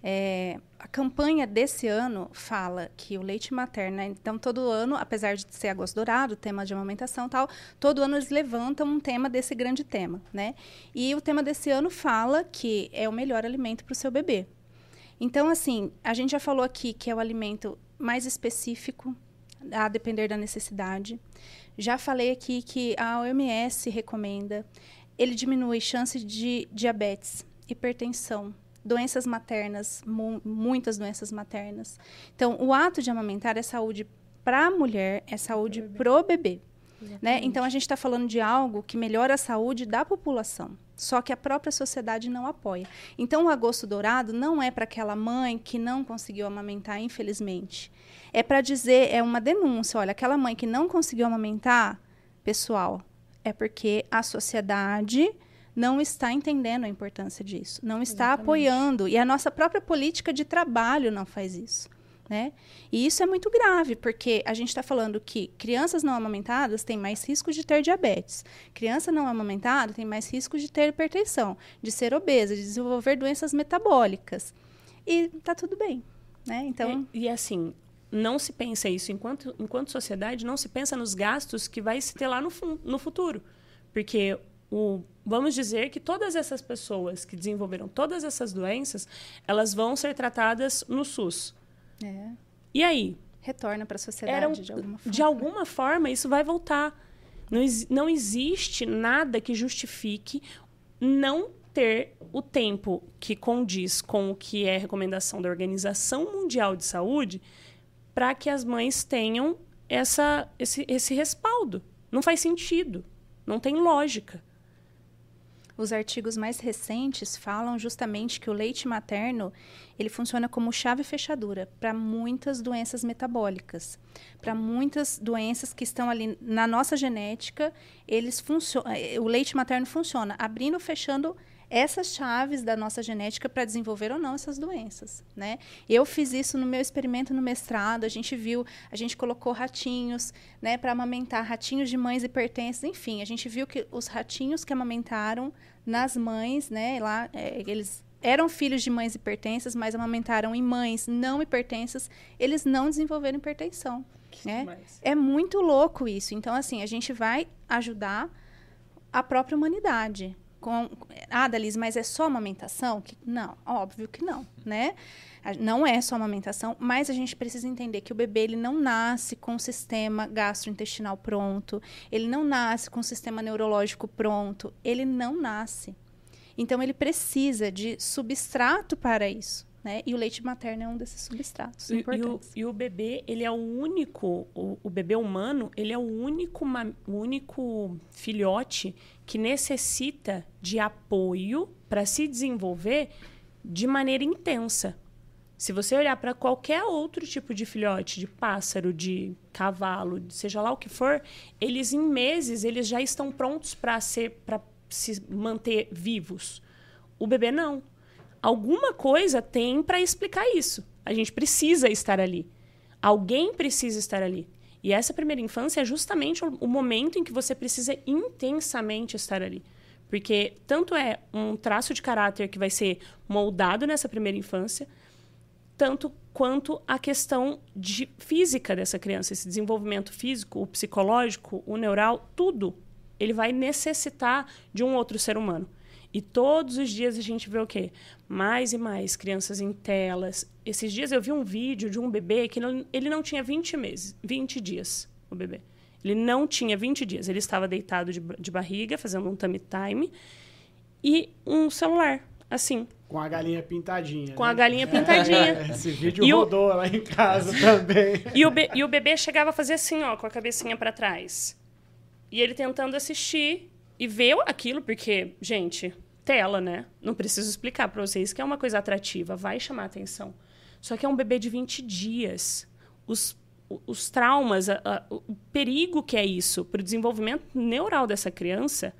É, a campanha desse ano fala que o leite materno, né? então todo ano, apesar de ser agosto dourado, tema de amamentação tal, todo ano eles levantam um tema desse grande tema, né? E o tema desse ano fala que é o melhor alimento para o seu bebê. Então, assim, a gente já falou aqui que é o alimento mais específico, a depender da necessidade. Já falei aqui que a OMS recomenda. Ele diminui chance de diabetes, hipertensão, doenças maternas, mu muitas doenças maternas. Então, o ato de amamentar é saúde para a mulher, é saúde pro bebê. Né? Então, a gente está falando de algo que melhora a saúde da população. Só que a própria sociedade não apoia. Então, o agosto dourado não é para aquela mãe que não conseguiu amamentar, infelizmente. É para dizer, é uma denúncia. Olha, aquela mãe que não conseguiu amamentar, pessoal, é porque a sociedade não está entendendo a importância disso, não está Exatamente. apoiando. E a nossa própria política de trabalho não faz isso. Né? E isso é muito grave, porque a gente está falando que crianças não amamentadas têm mais risco de ter diabetes. Criança não amamentada tem mais risco de ter hipertensão, de ser obesa, de desenvolver doenças metabólicas. E tá tudo bem. Né? Então, É, e assim, não se pensa isso enquanto, enquanto sociedade, não se pensa nos gastos que vai se ter lá no, no futuro. Porque o, vamos dizer que todas essas pessoas que desenvolveram todas essas doenças, elas vão ser tratadas no SUS. É, E aí? retorna para a sociedade Eram- de alguma forma. de alguma forma, isso vai voltar. Não, não existe nada que justifique não ter o tempo que condiz com o que é recomendação da Organização Mundial de Saúde para que as mães tenham essa, esse, esse respaldo. Não faz sentido. Não tem lógica. Os artigos mais recentes falam justamente que o leite materno ele funciona como chave fechadura para muitas doenças metabólicas, para muitas doenças que estão ali na nossa genética. Eles funcio- eh, o leite materno funciona abrindo, fechando essas chaves da nossa genética para desenvolver ou não essas doenças, né? Eu fiz isso no meu experimento no mestrado. A gente viu, a gente colocou ratinhos, né, para amamentar ratinhos de mães hipertensas. Enfim, a gente viu que os ratinhos que amamentaram nas mães, né, lá é, eles eram filhos de mães hipertensas, mas amamentaram em mães não hipertensas, eles não desenvolveram hipertensão, né? É muito louco isso. Então, assim, a gente vai ajudar a própria humanidade. Com, ah, Dalise, mas é só amamentação? Que, não, óbvio que não, né? Não é só amamentação, mas a gente precisa entender que o bebê ele não nasce com o sistema gastrointestinal pronto, ele não nasce com o sistema neurológico pronto, ele não nasce. Então, ele precisa de substrato para isso, né? E o leite materno é um desses substratos E, e o, importantes. e o bebê, ele é o único, o, o bebê humano, ele é o único, o único filhote que necessita de apoio para se desenvolver de maneira intensa. Se você olhar para qualquer outro tipo de filhote, de pássaro, de cavalo, seja lá o que for, eles em meses eles já estão prontos para ser para se manter vivos. O bebê não. Alguma coisa tem para explicar isso. A gente precisa estar ali. Alguém precisa estar ali. E essa primeira infância é justamente o momento em que você precisa intensamente estar ali. Porque tanto é um traço de caráter que vai ser moldado nessa primeira infância, tanto quanto a questão de física dessa criança, esse desenvolvimento físico, o psicológico, o neural, tudo, ele vai necessitar de um outro ser humano. E todos os dias a gente vê o quê? Mais e mais crianças em telas. Esses dias eu vi um vídeo de um bebê que não, ele não tinha 20 meses, 20 dias, o bebê. Ele não tinha 20 dias. Ele estava deitado de, de barriga, fazendo um tummy time, e um celular, assim, Com a galinha pintadinha. com né? a galinha pintadinha. É, esse vídeo E o- rodou lá em casa também. E o, be- e o bebê chegava a fazer assim, ó, com a cabecinha para trás. E ele tentando assistir e ver aquilo, porque, gente, tela, né? Não preciso explicar para vocês que é uma coisa atrativa, vai chamar atenção. Só que é um bebê de 20 dias. Os os traumas, a, a, o perigo que é isso para o desenvolvimento neural dessa criança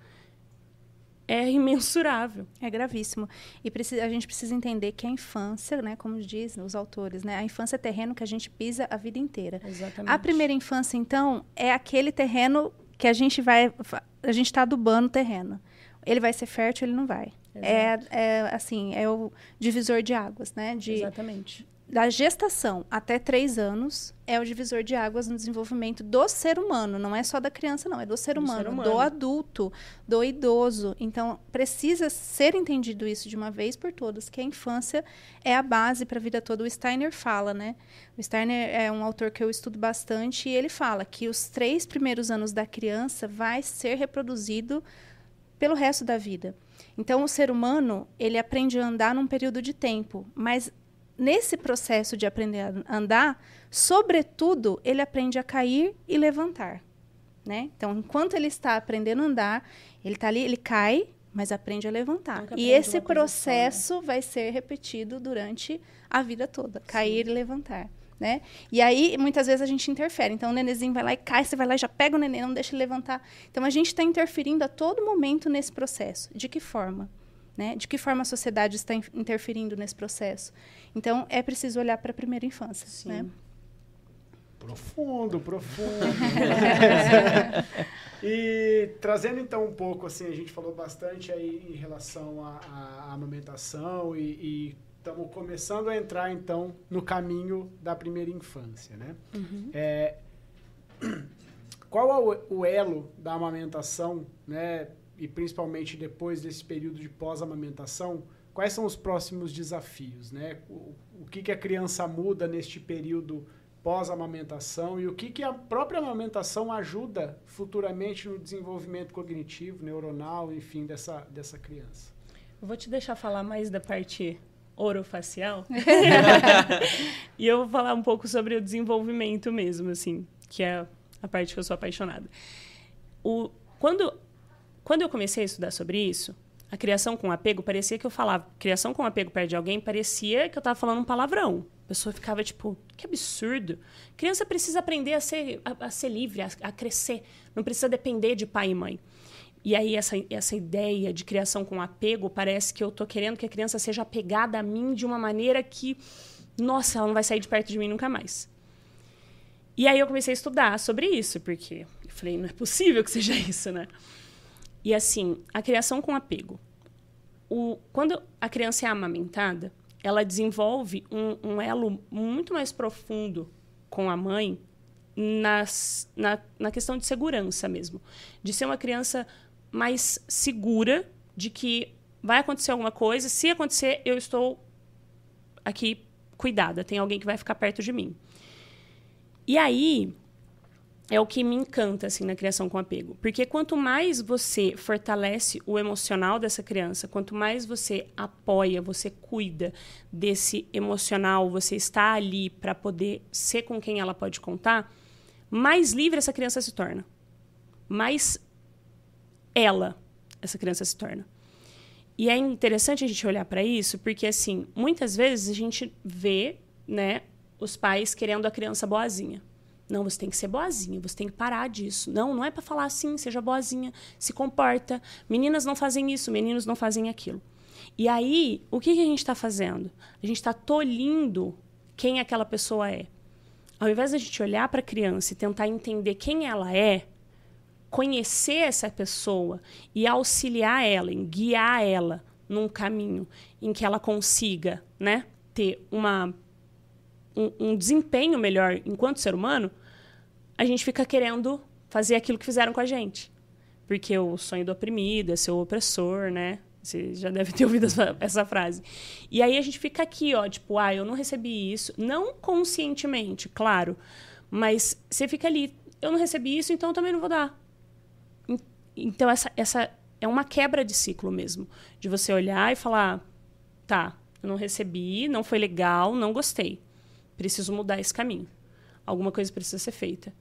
é imensurável. É gravíssimo. E precisa, a gente precisa entender que a infância, né, como dizem os autores, né, a infância é terreno que a gente pisa a vida inteira. Exatamente. A primeira infância, então, é aquele terreno que a gente vai. A gente está adubando o terreno. Ele vai ser fértil, ele não vai. É, é, assim, é o divisor de águas, né? De, Exatamente da gestação até três anos é o divisor de águas no desenvolvimento do ser humano. Não é só da criança, não. É do ser, Do humano, ser humano. do adulto, do idoso. Então, precisa ser entendido isso de uma vez por todas, que a infância é a base para a vida toda. O Steiner fala, né? O Steiner é um autor que eu estudo bastante e ele fala que os três primeiros anos da criança vai ser reproduzido pelo resto da vida. Então, o ser humano, ele aprende a andar num período de tempo, mas nesse processo de aprender a andar, sobretudo, ele aprende a cair e levantar, né? Então, enquanto ele está aprendendo a andar, ele está ali, ele cai, mas aprende a levantar. E esse posição, né? processo vai ser repetido durante a vida toda, cair e levantar. Né? E aí, muitas vezes, a gente interfere. Então, o nenenzinho vai lá e cai, você vai lá e já pega o neném, não deixa ele levantar. Então, a gente está interferindo a todo momento nesse processo. De que forma? Né? De que forma a sociedade está in- interferindo nesse processo? Então, é preciso olhar para a primeira infância. Sim. Né? Profundo, profundo. e trazendo então um pouco, assim, a gente falou bastante aí em relação à, à amamentação e estamos começando a entrar então no caminho da primeira infância, né? É, qual é o, o elo da amamentação, né? E principalmente depois desse período de pós-amamentação, quais são os próximos desafios, né? O, o que, que a criança muda neste período pós-amamentação e o que, que a própria amamentação ajuda futuramente no desenvolvimento cognitivo, neuronal, enfim, dessa, dessa criança. Eu vou te deixar falar mais da parte orofacial. e eu vou falar um pouco sobre o desenvolvimento mesmo, assim, que é a parte que eu sou apaixonada. O, quando, quando eu comecei a estudar sobre isso, a criação com apego, parecia que eu falava criação com apego perto de alguém, parecia que eu estava falando um palavrão. A pessoa ficava tipo, que absurdo. Criança precisa aprender a ser, a, a ser livre, a, a crescer. Não precisa depender de pai e mãe. E aí, essa, essa ideia de criação com apego, parece que eu tô querendo que a criança seja apegada a mim de uma maneira que, nossa, ela não vai sair de perto de mim nunca mais. E aí eu comecei a estudar sobre isso, porque eu falei, não é possível que seja isso, né? E assim, a criação com apego. O, quando a criança é amamentada, ela desenvolve um, um elo muito mais profundo com a mãe nas, na, na questão de segurança mesmo. De ser uma criança mais segura de que vai acontecer alguma coisa. Se acontecer, eu estou aqui cuidada, tem alguém que vai ficar perto de mim. E aí é o que me encanta assim na criação com apego, porque quanto mais você fortalece o emocional dessa criança, quanto mais você apoia, você cuida desse emocional, você está ali para poder ser com quem ela pode contar, mais livre essa criança se torna. Mais ela essa criança se torna. E é interessante a gente olhar para isso, porque assim, muitas vezes a gente vê, né, os pais querendo a criança boazinha. Não, você tem que ser boazinha, você tem que parar disso. Não, não é para falar assim, seja boazinha, se comporta. Meninas não fazem isso, meninos não fazem aquilo. E aí, o que, que a gente está fazendo? A gente está tolhindo quem aquela pessoa é. Ao invés da gente olhar para a criança e tentar entender quem ela é, conhecer essa pessoa e auxiliar ela, em guiar ela num caminho em que ela consiga, né, ter uma um, um desempenho melhor enquanto ser humano, a gente fica querendo fazer aquilo que fizeram com a gente. Porque o sonho do oprimido é ser o opressor, né? Você já deve ter ouvido essa, essa frase. E aí a gente fica aqui, ó, tipo, ah, eu não recebi isso. Não conscientemente, claro. Mas você fica ali, eu não recebi isso, então eu também não vou dar. En- Então, essa, essa é uma quebra de ciclo mesmo. De você olhar e falar, tá, eu não recebi, não foi legal, não gostei. Preciso mudar esse caminho. Alguma coisa precisa ser feita.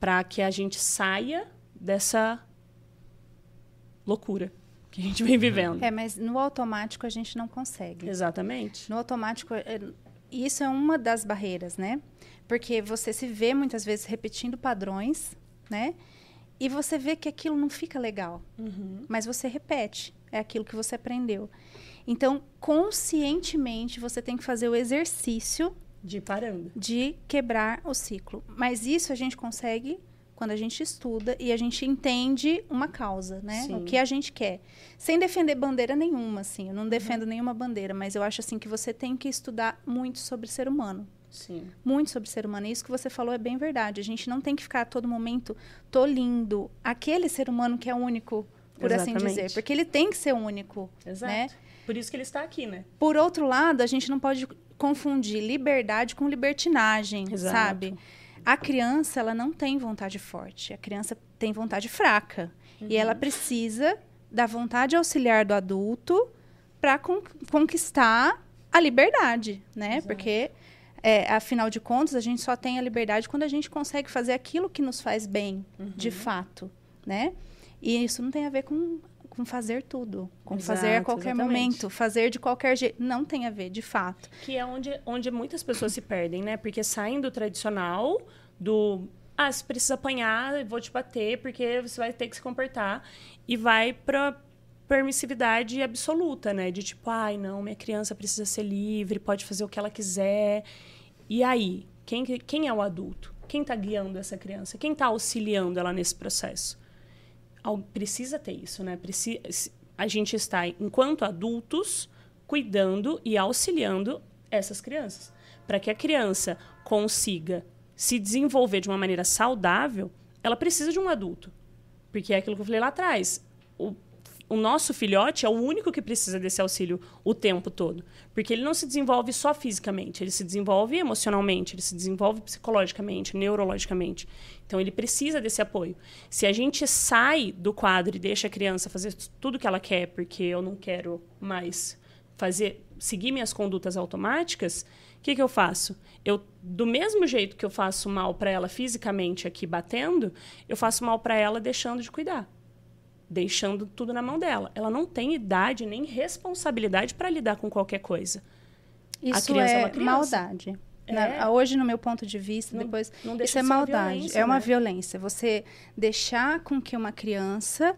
Para que a gente saia dessa loucura que a gente vem vivendo. É, mas no automático a gente não consegue. Exatamente. No automático, é, isso é uma das barreiras, né? Porque você se vê muitas vezes repetindo padrões, né? E você vê que aquilo não fica legal. Uhum. Mas você repete. É aquilo que você aprendeu. Então, conscientemente, você tem que fazer o exercício De parando. de quebrar o ciclo. Mas isso a gente consegue quando a gente estuda e a gente entende uma causa, né? Sim. O que a gente quer. Sem defender bandeira nenhuma, assim. Eu não defendo nenhuma bandeira, mas eu acho assim que você tem que estudar muito sobre ser humano. Sim. Muito sobre ser humano. E isso que você falou é bem verdade. A gente não tem que ficar a todo momento tolindo aquele ser humano que é único, por assim Exatamente. dizer. Porque ele tem que ser único. Exato. Né? Por isso que ele está aqui, né? Por outro lado, a gente não pode confundir liberdade com libertinagem, Exato. sabe? A criança, ela não tem vontade forte. A criança tem vontade fraca. E ela precisa da vontade auxiliar do adulto para conquistar a liberdade, né? Exato. Porque, é, afinal de contas, a gente só tem a liberdade quando a gente consegue fazer aquilo que nos faz bem, de fato, né? E isso não tem a ver com, com fazer tudo, com fazer a Exato, qualquer exatamente. momento, fazer de qualquer jeito. Não tem a ver, de fato. Que é onde, onde muitas pessoas se perdem, né? Porque saem do tradicional, do. Ah, você precisa apanhar, vou te bater, porque você vai ter que se comportar. E vai pra permissividade absoluta, né? De tipo, ai, não, minha criança precisa ser livre, pode fazer o que ela quiser. E aí? Quem, que- quem é o adulto? Quem está guiando essa criança? Quem está auxiliando ela nesse processo? Precisa ter isso, né? Preci- se- a gente está, enquanto adultos, cuidando e auxiliando essas crianças. Para que a criança consiga se desenvolver de uma maneira saudável, ela precisa de um adulto. Porque é aquilo que eu falei lá atrás. O, o nosso filhote é o único que precisa desse auxílio o tempo todo. Porque ele não se desenvolve só fisicamente, ele se desenvolve emocionalmente, ele se desenvolve psicologicamente, neurologicamente. Então ele precisa desse apoio. Se a gente sai do quadro e deixa a criança fazer tudo que ela quer, porque eu não quero mais fazer seguir minhas condutas automáticas, o que, que eu faço? Eu, do mesmo jeito que eu faço mal para ela fisicamente aqui batendo, eu faço mal para ela deixando de cuidar, deixando tudo na mão dela. Ela não tem idade nem responsabilidade para lidar com qualquer coisa. Isso criança é é, uma criança. maldade. É. Na- hoje, no meu ponto de vista, Não- depois. não deixa isso é maldade. é uma né? violência. Você deixar com que uma criança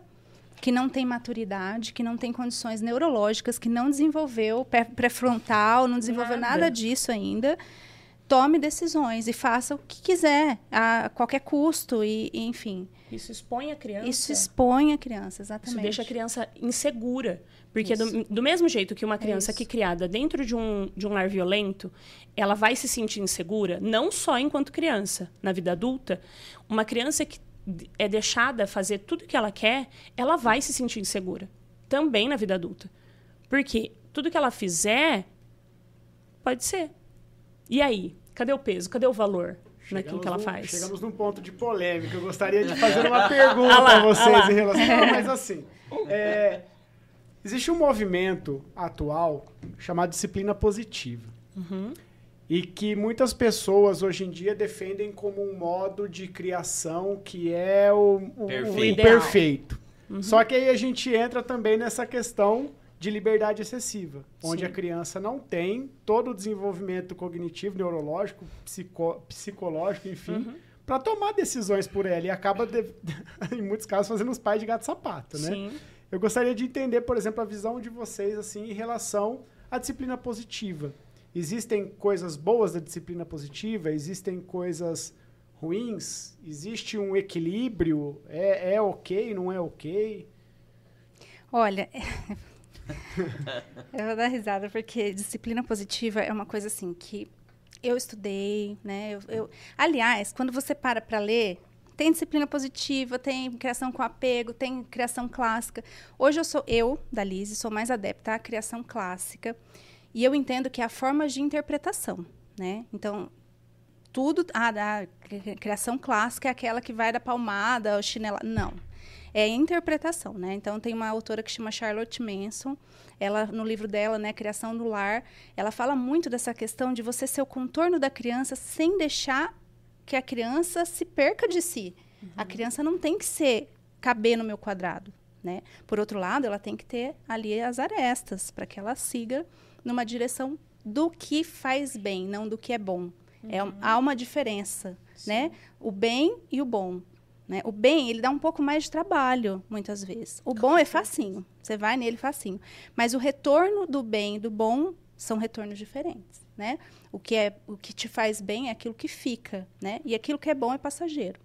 que não tem maturidade, que não tem condições neurológicas, que não desenvolveu pré- pré-frontal, não desenvolveu Nada. nada. disso ainda, tome decisões e faça o que quiser, a qualquer custo, e, e, enfim. Isso expõe a criança. Isso expõe a criança, exatamente. Isso deixa a criança insegura. Porque do, do mesmo jeito que uma criança isso. que é criada dentro de um, de um lar violento, ela vai se sentir insegura, não só enquanto criança, na vida adulta. Uma criança que é deixada fazer tudo que ela quer, ela vai se sentir insegura. Também na vida adulta. Porque tudo que ela fizer, pode ser. E aí? Cadê o peso? Cadê o valor naquilo que ela num- faz? Chegamos num ponto de polêmica. Eu gostaria de fazer uma pergunta Ah lá, a vocês ah lá. em relação. Mas assim. é, existe um movimento atual chamado disciplina positiva. Uhum. E que muitas pessoas hoje em dia defendem como um modo de criação que é o, o- o Perfeito. perfeito. Uhum. Só que aí a gente entra também nessa questão de liberdade excessiva, onde Sim. a criança não tem todo o desenvolvimento cognitivo, neurológico, psico- psicológico, enfim, Uhum. para tomar decisões por ela e acaba, de- em muitos casos, fazendo os pais de gato sapato, né? Sim. Eu gostaria de entender, por exemplo, a visão de vocês assim em relação à disciplina positiva. Existem coisas boas da disciplina positiva? Existem coisas ruins? Existe um equilíbrio? É, é ok? Não é ok? Olha, eu vou dar risada porque disciplina positiva é uma coisa assim que eu estudei, né? Eu, eu- aliás, quando você para para ler, tem disciplina positiva, tem criação com apego, tem criação clássica. Hoje eu sou eu, da Lise, sou mais adepta à criação clássica e eu entendo que é a forma de interpretação, né? Então, tudo. Ah, cri- criação clássica é aquela que vai da palmada, o chinela. Não. É interpretação, né? Então, tem uma autora que chama Charlotte Manson. Ela, no livro dela, né, Criação do Lar, ela fala muito dessa questão de você ser o contorno da criança sem deixar que a criança se perca de si. A criança não tem que ser caber no meu quadrado, né? Por outro lado, ela tem que ter ali as arestas para que ela siga numa direção do que faz bem, não do que é bom. É, há uma diferença, né? O bem e o bom. Né? O bem, ele dá um pouco mais de trabalho, muitas vezes. O bom é facinho. Você vai nele facinho. Mas o retorno do bem e do bom são retornos diferentes, né? O que, é, o que te faz bem é aquilo que fica, né? E aquilo que é bom é passageiro.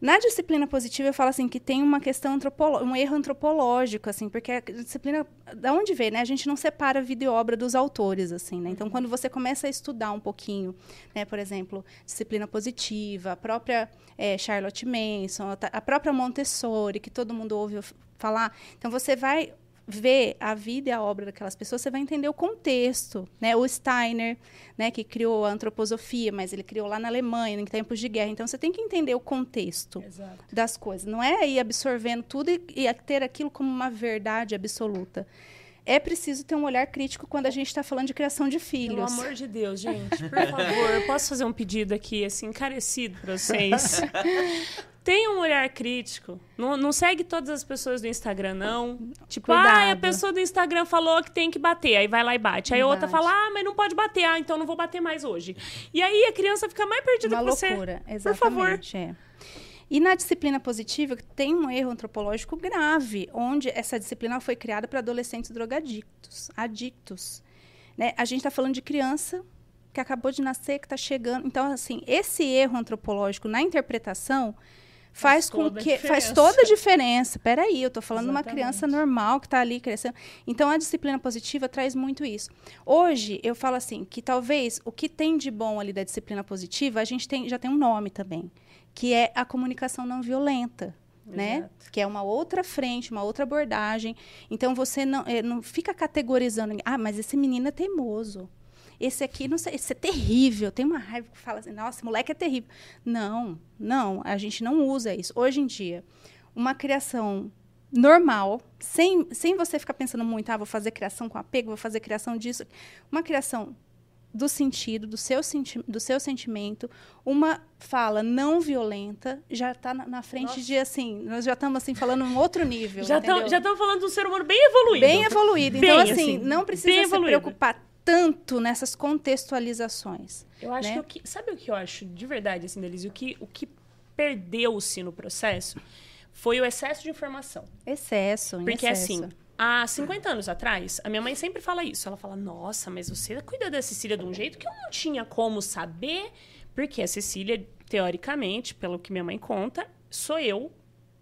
Na disciplina positiva, eu falo assim que tem uma questão um erro antropológico, assim, porque a disciplina, da onde vem, né? A gente não separa vida e obra dos autores, assim, né? Então, quando você começa a estudar um pouquinho, né? Por exemplo, disciplina positiva, a própria é, Charlotte Manson, a própria Montessori, que todo mundo ouve falar. Então, você vai ver a vida e a obra daquelas pessoas, você vai entender o contexto, né? O Steiner, né, que criou a antroposofia, mas ele criou lá na Alemanha, em tempos de guerra. Então você tem que entender o contexto Exato. das coisas. Não é ir absorvendo tudo e, e ter aquilo como uma verdade absoluta é preciso ter um olhar crítico quando a gente está falando de criação de filhos. Pelo amor de Deus, gente, por favor, eu posso fazer um pedido aqui, assim, encarecido para vocês? Tenha um olhar crítico. Não, não, segue todas as pessoas do Instagram, não. Tipo, ah, a pessoa do Instagram falou que tem que bater. Aí vai lá e bate. Aí a outra fala, ah, mas não pode bater. Ah, então não vou bater mais hoje. E aí a criança fica mais perdida Uma que você. loucura, exatamente. Por favor. É. E na disciplina positiva tem um erro antropológico grave, onde essa disciplina foi criada para adolescentes drogadictos, adictos. Né? A gente está falando de criança que acabou de nascer, que está chegando. Então, assim, esse erro antropológico na interpretação faz, faz com que faz toda a diferença. Peraí, eu estou falando Exatamente. de uma criança normal que está ali crescendo. Então a disciplina positiva traz muito isso. Hoje eu falo assim que talvez o que tem de bom ali da disciplina positiva a gente tem, já tem um nome também, que é a comunicação não violenta. Né? Que é uma outra frente, uma outra abordagem. Então você não, é, não fica categorizando, ah, mas esse menino é teimoso esse aqui, não sei, esse é terrível. Tem uma raiva que fala assim, nossa, moleque é terrível. Não, não, a gente não usa isso. Hoje em dia, uma criação normal, sem, sem você ficar pensando muito, ah, vou fazer criação com apego, vou fazer criação disso. Uma criação do sentido, do seu, senti do seu sentimento, uma fala não violenta já está na, na, frente Nossa. de assim, nós já estamos assim falando um outro nível. Já estamos falando de um ser humano bem evoluído. Bem evoluído. Bem, então, assim, assim, não precisa se evoluído. preocupar tanto nessas contextualizações. Eu acho né? que, sabe o que eu acho de verdade assim, Delise, o que o que perdeu-se no processo foi o excesso de informação. Excesso, Porque excesso. assim, há 50 anos atrás, a minha mãe sempre fala isso. Ela fala: "Nossa, mas você cuida da Cecília de um jeito que eu não tinha como saber, porque a Cecília, teoricamente, pelo que minha mãe conta, sou eu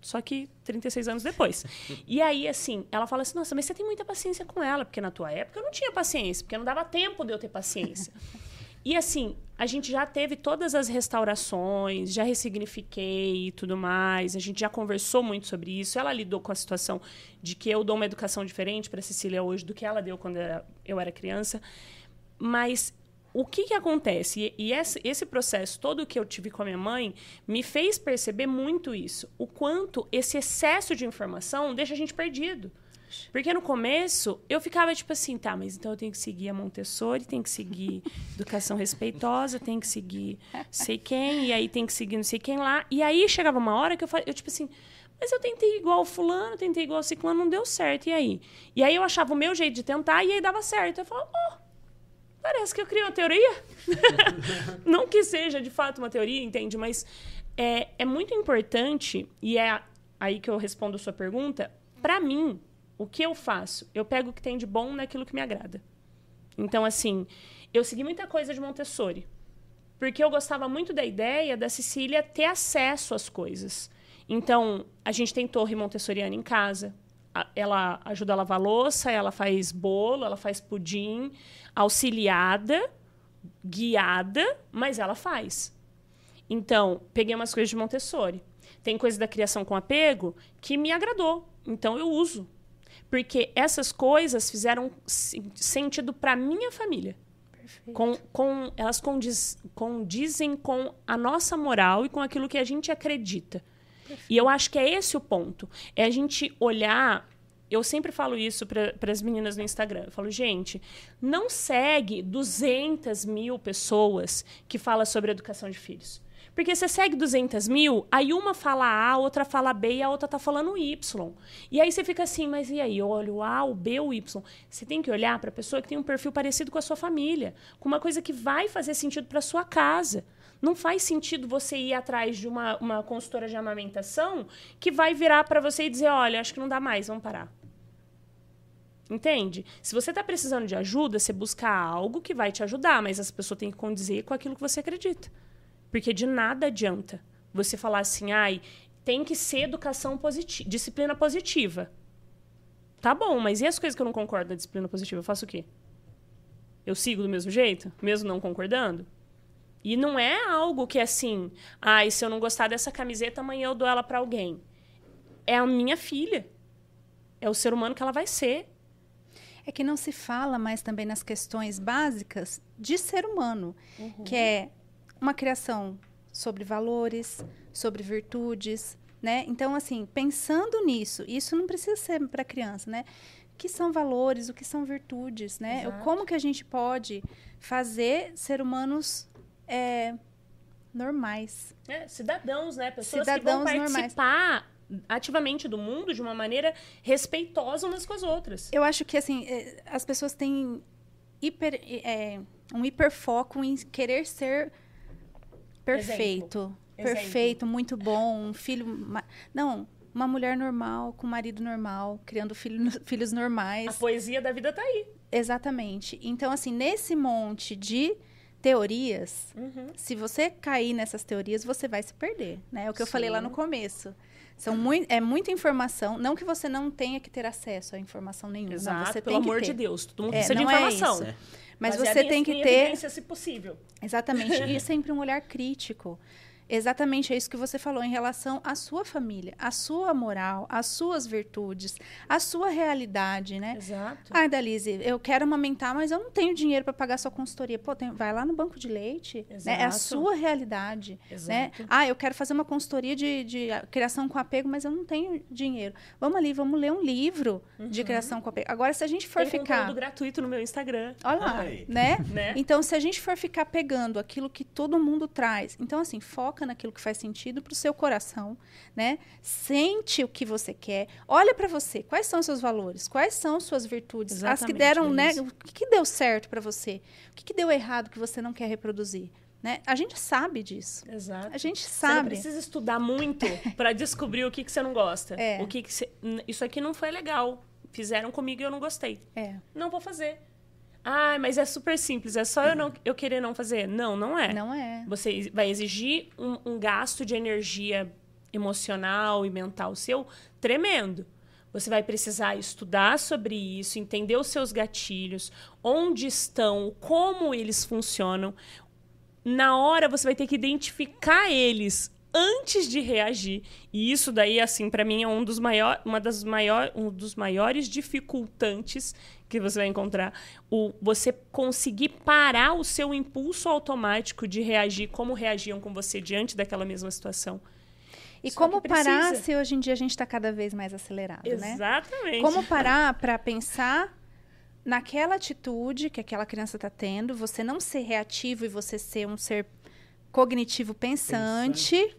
só que 36 anos depois. e aí, assim, ela fala assim: nossa, mas você tem muita paciência com ela, porque na tua época eu não tinha paciência, porque não dava tempo de eu ter paciência. e assim, a gente já teve todas as restaurações, já ressignifiquei e tudo mais, a gente já conversou muito sobre isso. Ela lidou com a situação de que eu dou uma educação diferente para Cecília hoje do que ela deu quando eu era criança. Mas o que, que acontece? E, esse, processo todo que eu tive com a minha mãe me fez perceber muito isso. O quanto esse excesso de informação deixa a gente perdido. Porque no começo eu ficava tipo assim, tá, mas então eu tenho que seguir a Montessori, tem que seguir educação respeitosa, tem que seguir sei quem, e aí tem que seguir não sei quem lá. E aí chegava uma hora que eu, eu tipo assim, mas eu tentei igual o fulano, tentei igual o ciclano, não deu certo, e aí? E aí eu achava o meu jeito de tentar e aí dava certo. Eu falava, oh, Parece que eu criei uma teoria. não que seja de fato uma teoria, entende? Mas é, é muito importante, e é aí que eu respondo a sua pergunta. Para mim, o que eu faço? Eu pego o que tem de bom naquilo que me agrada. Então, assim, eu segui muita coisa de Montessori. Porque eu gostava muito da ideia da Cecília ter acesso às coisas. Então, a gente tem torre montessoriana em casa ela ajuda a lavar louça, ela faz bolo, ela faz pudim, auxiliada, guiada, mas ela faz. Então, peguei umas coisas de Montessori. Tem coisa da criação com apego que me agradou, então eu uso. Porque essas coisas fizeram sentido para minha família. Com, com, elas condiz, condizem com a nossa moral e com aquilo que a gente acredita. E eu acho que é esse o ponto. É a gente olhar. Eu sempre falo isso para as meninas no Instagram. Eu falo, gente, não segue 200 mil pessoas que falam sobre educação de filhos. Porque você segue 200 mil, aí uma fala A, a outra fala B e a outra tá falando Y. E aí você fica assim, mas e aí? Olha o A, o B, o Y. Você tem que olhar para a pessoa que tem um perfil parecido com a sua família, com uma coisa que vai fazer sentido para sua casa. Não faz sentido você ir atrás de uma, uma consultora de amamentação que vai virar para você e dizer: olha, acho que não dá mais, vamos parar. Entende? Se você está precisando de ajuda, você busca algo que vai te ajudar, mas essa pessoa tem que condizer com aquilo que você acredita. Porque de nada adianta você falar assim, ai, tem que ser educação positiva, disciplina positiva. Tá bom, mas e as coisas que eu não concordo na disciplina positiva? Eu faço o quê? Eu sigo do mesmo jeito, mesmo não concordando? E não é algo que é assim, ai, se eu não gostar dessa camiseta, amanhã eu dou ela para alguém. É a minha filha. É o ser humano que ela vai ser. É que não se fala mais também nas questões básicas de ser humano, uhum. que é uma criação sobre valores, sobre virtudes, né? Então, assim, pensando nisso, isso não precisa ser para criança, né? O que são valores, o que são virtudes, né? Exato. Como que a gente pode fazer ser humanos é, normais? É, cidadãos, né? Pessoas cidadãos que vão participar normais ativamente do mundo de uma maneira respeitosa umas com as outras. Eu acho que assim é, as pessoas têm hiper, é, um hiperfoco em querer ser perfeito, Exemplo. perfeito, Exemplo. muito bom, um filho, não, uma mulher normal com um marido normal, criando filho, filhos normais. A poesia da vida tá aí. Exatamente. Então assim nesse monte de teorias, uhum. se você cair nessas teorias, você vai se perder, né? É o que Sim. eu falei lá no começo. São muito, é muita informação. Não que você não tenha que ter acesso a informação nenhuma. Exato, não, você pelo tem amor ter. de Deus. Todo mundo é, precisa de informação. É Mas você tem que ter. se possível. Exatamente. e sempre um olhar crítico. Exatamente é isso que você falou em relação à sua família, à sua moral, às suas virtudes, à sua realidade, né? Exato. Ai, Dalise, eu quero amamentar, mas eu não tenho dinheiro para pagar sua consultoria. Pô, tem, vai lá no banco de leite, Exato. né? É a sua realidade, né? Exato. né? Ah, eu quero fazer uma consultoria de, de criação com apego, mas eu não tenho dinheiro. Vamos ali, vamos ler um livro uhum. de criação com apego. Agora, se a gente for tem ficar... conteúdo gratuito no meu Instagram. Olha lá, né? né? Então, se a gente for ficar pegando aquilo que todo mundo traz, então, assim, foca foca naquilo que faz sentido para o seu coração, né? Sente o que você quer, olha para você, quais são os seus valores, quais são suas virtudes, Exatamente, as que deram, né? O que, que deu certo para você, o que, que deu errado que você não quer reproduzir. Né? A gente sabe disso. Exato. A gente sabe. Você não precisa estudar muito para descobrir o que, que você não gosta. É. O que, que você... Isso aqui não foi legal. Fizeram comigo e eu não gostei. É. Não vou fazer. Ah, mas é super simples, é só eu, não, eu querer não fazer. Não, não é. Não é. Você vai exigir um, um gasto de energia emocional e mental seu tremendo. Você vai precisar estudar sobre isso, entender os seus gatilhos, onde estão, como eles funcionam. Na hora você vai ter que identificar eles antes de reagir. E isso daí, assim, para mim é um dos maior, uma das maior, um dos maiores dificultantes que você vai encontrar. O, você conseguir parar o seu impulso automático de reagir como reagiam com você diante daquela mesma situação. E Só como parar se hoje em dia a gente está cada vez mais acelerado, Exatamente. né? Exatamente. Como parar para pensar naquela atitude que aquela criança está tendo, você não ser reativo e você ser um ser cognitivo pensante. pensante.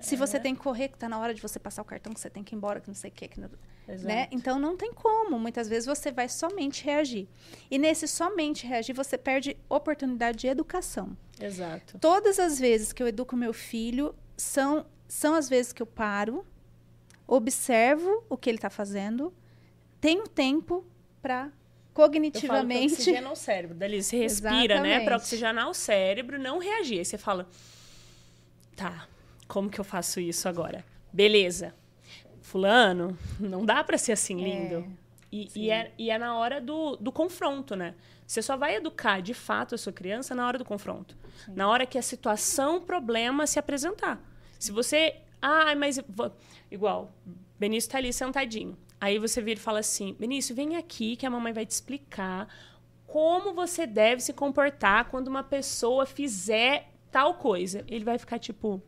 Se é. você tem que correr, que está na hora de você passar o cartão, que você tem que ir embora, que não sei o que. que não... Né? Então não tem como. Muitas vezes você vai somente reagir. E nesse somente reagir, você perde oportunidade de educação. Exato. Todas as vezes que eu educo meu filho são, são as vezes que eu paro, observo o que ele está fazendo, tenho tempo para cognitivamente. Eu oxigenar o cérebro. Dali você respira, Exatamente. né? Para oxigenar o cérebro, não reagir. Aí você fala: tá, como que eu faço isso agora? Beleza fulano, não dá para ser assim é, lindo. É, e, e, é, e é na hora do, do confronto, né? Você só vai educar de fato a sua criança na hora do confronto. Sim. Na hora que a situação, problema se apresentar. Se você. Ah, mas. Igual, Benício tá ali sentadinho. Aí você vira e fala assim: Benício, vem aqui que a mamãe vai te explicar como você deve se comportar quando uma pessoa fizer tal coisa. Ele vai ficar tipo.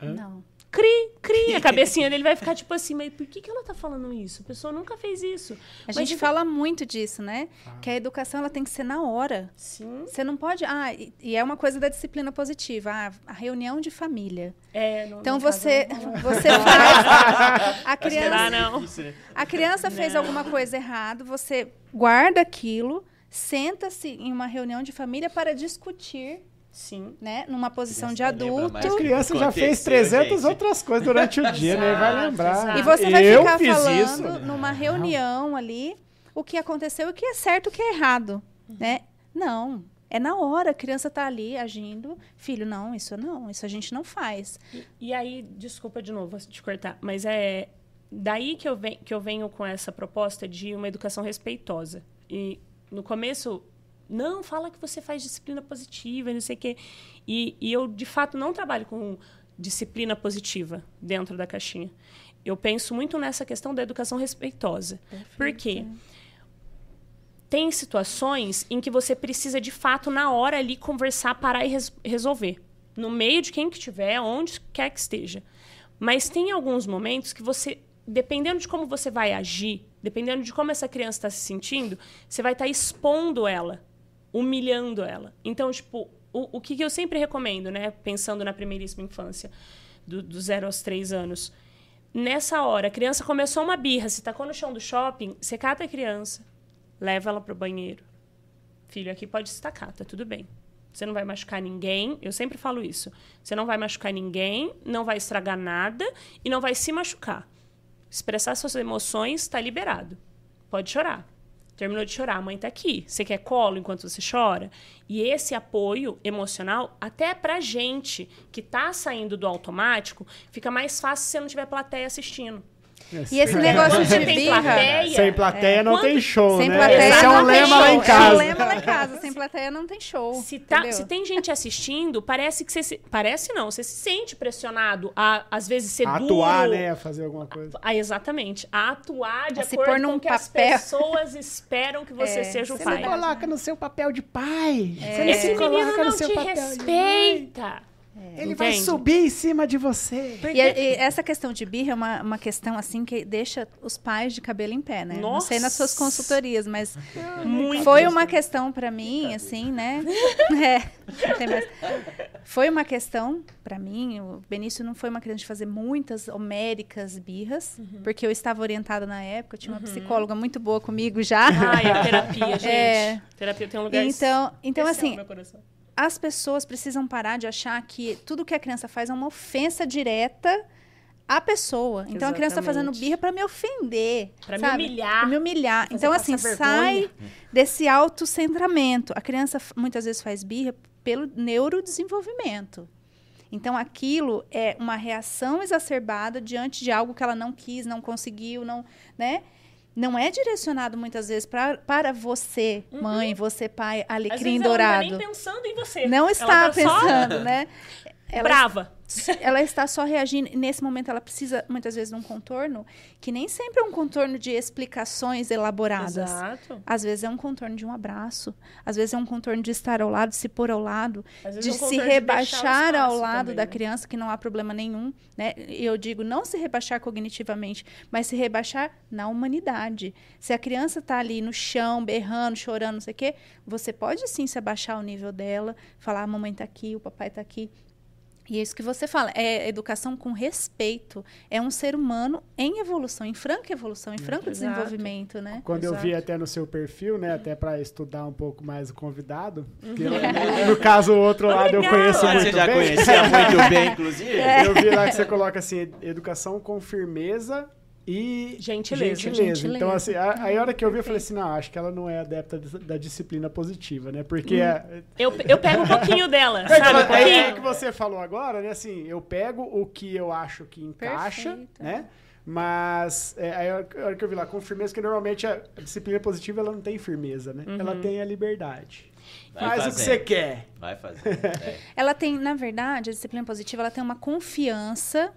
Não. Cri, cri. A cabecinha dele vai ficar tipo assim, mas por que, que ela tá falando isso? A pessoa nunca fez isso. A Mas gente então- fala muito disso, né? Que a educação ela tem que ser na hora. Sim. Você não pode. Ah, e, e é uma coisa da disciplina positiva. Ah, a reunião de família. É, no- Então você, não você faz. A Será criança, não? a criança fez Não. alguma coisa errada, você guarda aquilo, senta-se em uma reunião de família para discutir, Sim. né? Numa posição de adulto. mais. A criança já fez Aconteceu, 300 gente. outras coisas durante o dia, né? Vai Exato, lembrar. exato. E você vai eu ficar falando isso. numa reunião ali o que aconteceu, o que é certo, o que é errado, né? Não, é na hora, a criança tá ali agindo, filho, não, isso não, isso a gente não faz. E, e aí, desculpa de novo te cortar, mas é daí que eu, venho, que eu venho com essa proposta de uma educação respeitosa. E no começo, não, fala que você faz disciplina positiva não sei o quê. E, e eu, de fato, não trabalho com disciplina positiva dentro da caixinha. Eu penso muito nessa questão da educação respeitosa. Por quê? Tem situações em que você precisa, de fato, na hora ali, conversar, parar e res- resolver. No meio de quem que tiver, onde quer que esteja. Mas tem alguns momentos que você, dependendo de como você vai agir, dependendo de como essa criança está se sentindo, você vai estar expondo ela, humilhando ela. Então, tipo, o, o que que eu sempre recomendo, né? Pensando na primeiríssima infância, do, do zero aos três anos. Nessa hora, a criança começou uma birra, se tacou no chão do shopping, você cata a criança, leva ela pro banheiro. Filho, aqui pode se tacar, tá tudo bem. Você não vai machucar ninguém, eu sempre falo isso. Você não vai machucar ninguém, não vai estragar nada e não vai se machucar. Expressar suas emoções está liberado. Pode chorar. Terminou de chorar, a mãe tá aqui. Você quer colo enquanto você chora? E esse apoio emocional, até pra gente que tá saindo do automático, fica mais fácil se você não tiver plateia assistindo. E esse É. negócio você de birra... plateia, Sem plateia não Quando- tem show, Sem né? plateia Esse é um não tem lema lá em show. casa. É um lema lá em casa. Sem plateia não tem show. Se, tá- se tem gente assistindo, parece que você se, parece não, você se sente pressionado a às vezes ser A duro. atuar, né? A fazer alguma coisa. Ah, exatamente. A atuar de A se acordo com o que as pessoas esperam que você É, seja o você pai. não Coloca no seu papel de pai. Você não Esse se menino coloca no não seu te papel de mãe. Respeita. Ele vai Entende? subir em cima de você. E, a- e essa questão de birra é uma, uma questão assim que deixa os pais de cabelo em pé, né? Não sei nas suas Nossa! consultorias, mas Muito. foi uma questão para mim, assim, né? É, tem mais. Foi uma questão para mim. O Benício não foi uma criança de fazer muitas homéricas birras, porque eu estava orientada na época. Eu tinha uma psicóloga muito boa comigo já. Ai, a terapia, gente. É. Terapia tem um lugar Então, então assim, no meu coração. As pessoas precisam parar de achar que tudo que a criança faz é uma ofensa direta à pessoa. Então a criança está fazendo Exatamente. birra para me ofender, Pra me humilhar. Pra me humilhar. Fazer Então assim, vergonha. sai desse autocentramento. A criança muitas vezes faz birra pelo neurodesenvolvimento. Então aquilo é uma reação exacerbada diante de algo que ela não quis, não conseguiu, não, né? Não é direcionado muitas vezes pra, para você, mãe, você pai, Uhum. Às alecrim vezes ela dourado. não tá nem pensando em você. Não Ela está tá só pensando, né? Ela, brava. Ela está só reagindo. Nesse momento, ela precisa, muitas vezes, de um contorno que nem sempre é um contorno de explicações elaboradas. Exato. Às vezes é um contorno de um abraço, às vezes é um contorno de estar ao lado, de se pôr ao lado, de é um se rebaixar ao lado também, da né? criança, que não há problema nenhum. Né? Eu digo não se rebaixar cognitivamente, mas se rebaixar na humanidade. Se a criança está ali no chão, berrando, chorando, não sei o quê, você pode sim se abaixar ao nível dela, falar: a mamãe está aqui, o papai está aqui. E é isso que você fala, é educação com respeito. É um ser humano em evolução, em franca evolução, em franco Exato. desenvolvimento, né? Quando eu vi Exato. até no seu perfil, né, até para estudar um pouco mais o convidado, que eu- no caso o outro lado eu conheço Ah, muito você já bem. conhecia muito bem, inclusive? Eu vi lá que você coloca assim, educação com firmeza e Gentileza. Gentileza. Então, assim, a- aí a hora que eu vi, eu falei assim, não, acho que ela não é adepta da disciplina positiva, né? Porque é, Eu, eu pego um pouquinho dela, sabe? Um é, é que você falou agora, né? Assim, eu pego o que eu acho que encaixa, Perfeito. né? Mas é, aí a hora que eu vi lá, com firmeza, que normalmente a disciplina positiva ela não tem firmeza, né? Ela tem a liberdade. Vai Faz o que você quer. Vai fazer. É. Ela tem, na verdade, a disciplina positiva, ela tem uma confiança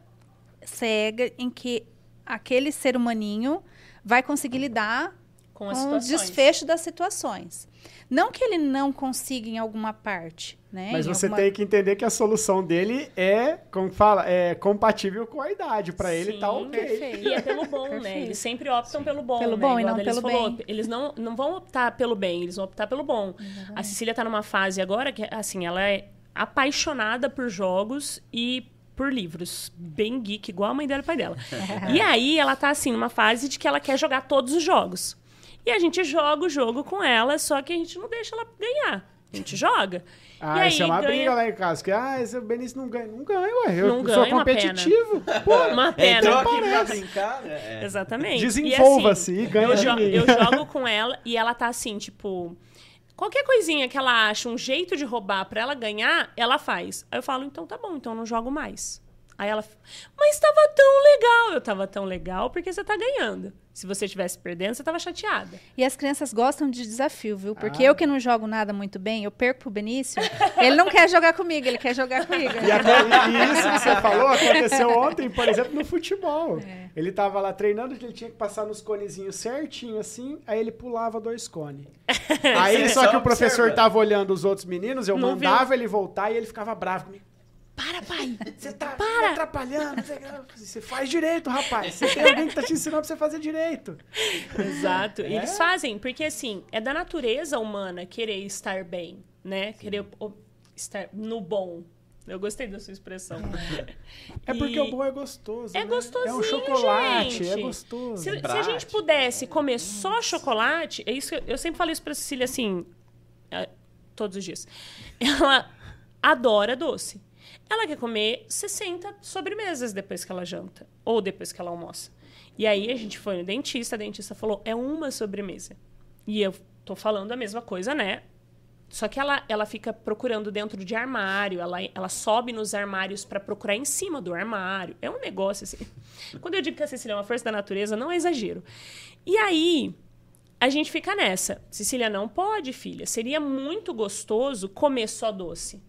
cega em que aquele ser humaninho vai conseguir lidar Com as com o desfecho das situações. Não que ele não consiga em alguma parte, né? Mas em você alguma- tem que entender que a solução dele é, como que fala, é compatível com a idade. Pra ele tá Sim, ok. perfeito. E é pelo bom, né? Eles sempre optam pelo bom. Pelo né? bom e Igual não a Denise pelo falou, bem. Eles não, não vão optar pelo bem, eles vão optar pelo bom. A Cecília tá numa fase agora que, assim, ela é apaixonada por jogos e por livros. Bem geek, igual a mãe dela e o pai dela. e aí ela tá, assim, numa fase de que ela quer jogar todos os jogos. E a gente joga o jogo com ela, só que a gente não deixa ela ganhar. A gente joga. Ah, e aí isso é uma ganha... briga lá em casa. Que, ah, esse Benício não ganha. Não ganha, ué. Eu Não sou ganha, uma competitivo. Pô, Uma pena. Entrou aqui pra brincar, né? É. Exatamente. Desenvolva-se E, e ganha eu, de mim. eu jogo com ela e ela tá assim, tipo. Qualquer coisinha que ela acha um jeito de roubar pra ela ganhar, ela faz. Aí eu falo, então tá bom, então não jogo mais. Aí ela, mas tava tão legal. Eu tava tão legal porque você tá ganhando. Se você estivesse perdendo, você tava chateada. E as crianças gostam de desafio, viu? Porque Ah. eu que não jogo nada muito bem, eu perco pro Benício, ele não quer jogar comigo, ele quer jogar comigo. E, e isso que você falou aconteceu ontem, por exemplo, no futebol. É. Ele tava lá treinando, ele tinha que passar nos conezinhos certinho assim, aí ele pulava dois cones. Aí Você só que só o professor observa. tava olhando os outros meninos, eu Não mandava ele voltar e ele ficava bravo comigo. Para, pai! Você tá me atrapalhando. Você, faz direito, rapaz. Você tem alguém que tá te ensinando pra você fazer direito. Exato. É? Eles fazem, porque assim, é da natureza humana querer estar bem, né? Querer o- estar no bom. Eu gostei da sua expressão. É porque E- o bom é gostoso. É né? gostosinho, É um chocolate, é gente. gostoso. Se, se a gente pudesse comer só chocolate, é isso que eu, eu sempre falo isso pra Cecília assim, é, todos os dias. Ela adora doce. Ela quer comer 60 sobremesas depois que ela janta ou depois que ela almoça. E aí a gente foi no dentista, a dentista falou: "É uma sobremesa". E eu tô falando a mesma coisa, né? Só que ela, ela fica procurando dentro de armário, ela, ela sobe nos armários para procurar em cima do armário. É um negócio assim. Quando eu digo que a Cecília é uma força da natureza, não é exagero. E aí, a gente fica nessa. Cecília, não pode, filha. Seria muito gostoso comer só doce.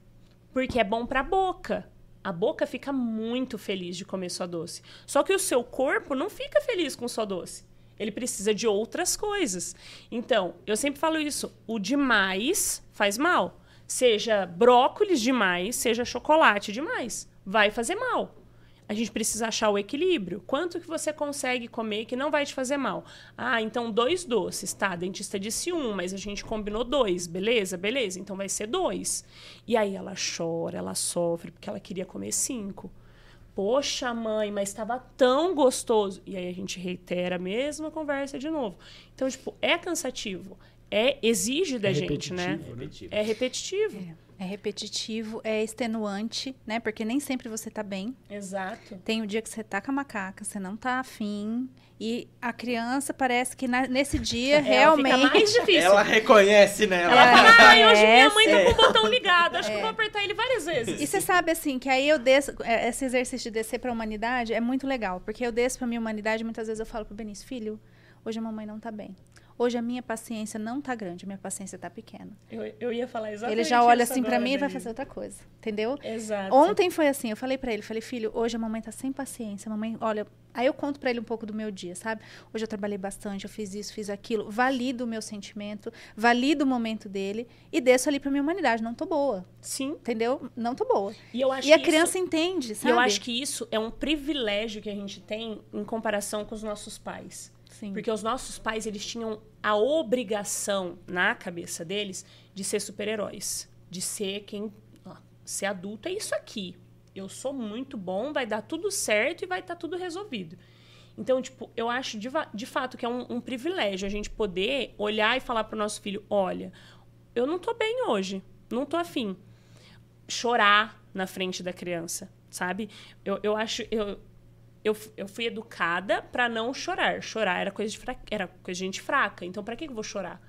Porque é bom pra boca. A boca fica muito feliz de comer só doce. Só que o seu corpo não fica feliz com só doce. Ele precisa de outras coisas. Então, eu sempre falo isso: o demais faz mal. Seja brócolis demais, seja chocolate demais. Vai fazer mal. A gente precisa achar o equilíbrio. Quanto que você consegue comer que não vai te fazer mal? Ah, então dois doces, tá? A dentista disse um, mas a gente combinou dois, beleza? Beleza, então vai ser dois. E aí ela chora, ela sofre, porque ela queria comer cinco. Poxa, mãe, mas estava tão gostoso. E aí a gente reitera a mesma conversa de novo. Então, tipo, é cansativo. É, exige da É gente, né? né? Repetitivo. É repetitivo. É repetitivo, é extenuante, né? Porque nem sempre você tá bem. Exato. Tem o dia que você tá com a macaca, você não tá afim. E a criança parece que na- nesse dia Ela realmente. fica mais difícil. Ela reconhece, né? Ela... Ela Ai, hoje minha mãe tá com o botão ligado. Acho que eu vou apertar ele várias vezes. E você sabe assim, que aí eu desço, é, esse exercício de descer pra humanidade é muito legal, porque eu desço pra minha humanidade e muitas vezes eu falo pro Benício, filho, hoje a mamãe não tá bem. Hoje a minha paciência não tá grande, minha paciência tá pequena. Eu, eu ia falar exatamente Ele já olha isso assim pra agora, mim e vai fazer outra coisa, entendeu? Exato. Ontem foi assim, eu falei pra ele, falei, filho, hoje a mamãe tá sem paciência, a mamãe, olha, aí eu conto pra ele um pouco do meu dia, sabe? Hoje eu trabalhei bastante, eu fiz isso, fiz aquilo, valido o meu sentimento, valido o momento dele e desço ali pra minha humanidade, não tô boa, Sim. entendeu? Não tô boa. E eu acho E a que criança isso, entende, e sabe? eu acho que isso é um privilégio que a gente tem em comparação com os nossos pais. Sim. Porque os nossos pais, eles tinham a obrigação na cabeça deles de ser super-heróis. De ser quem. ó, ser adulto é isso aqui. Eu sou muito bom, vai dar tudo certo e vai estar tudo resolvido. Então, tipo, eu acho de, de fato que é um, um privilégio a gente poder olhar e falar pro nosso filho: olha, eu não tô bem hoje, não tô afim. Chorar na frente da criança, sabe? Eu, eu acho. Eu, eu, eu fui educada para não chorar. Chorar era coisa de, fra... era coisa de gente fraca. Então, para que eu vou chorar?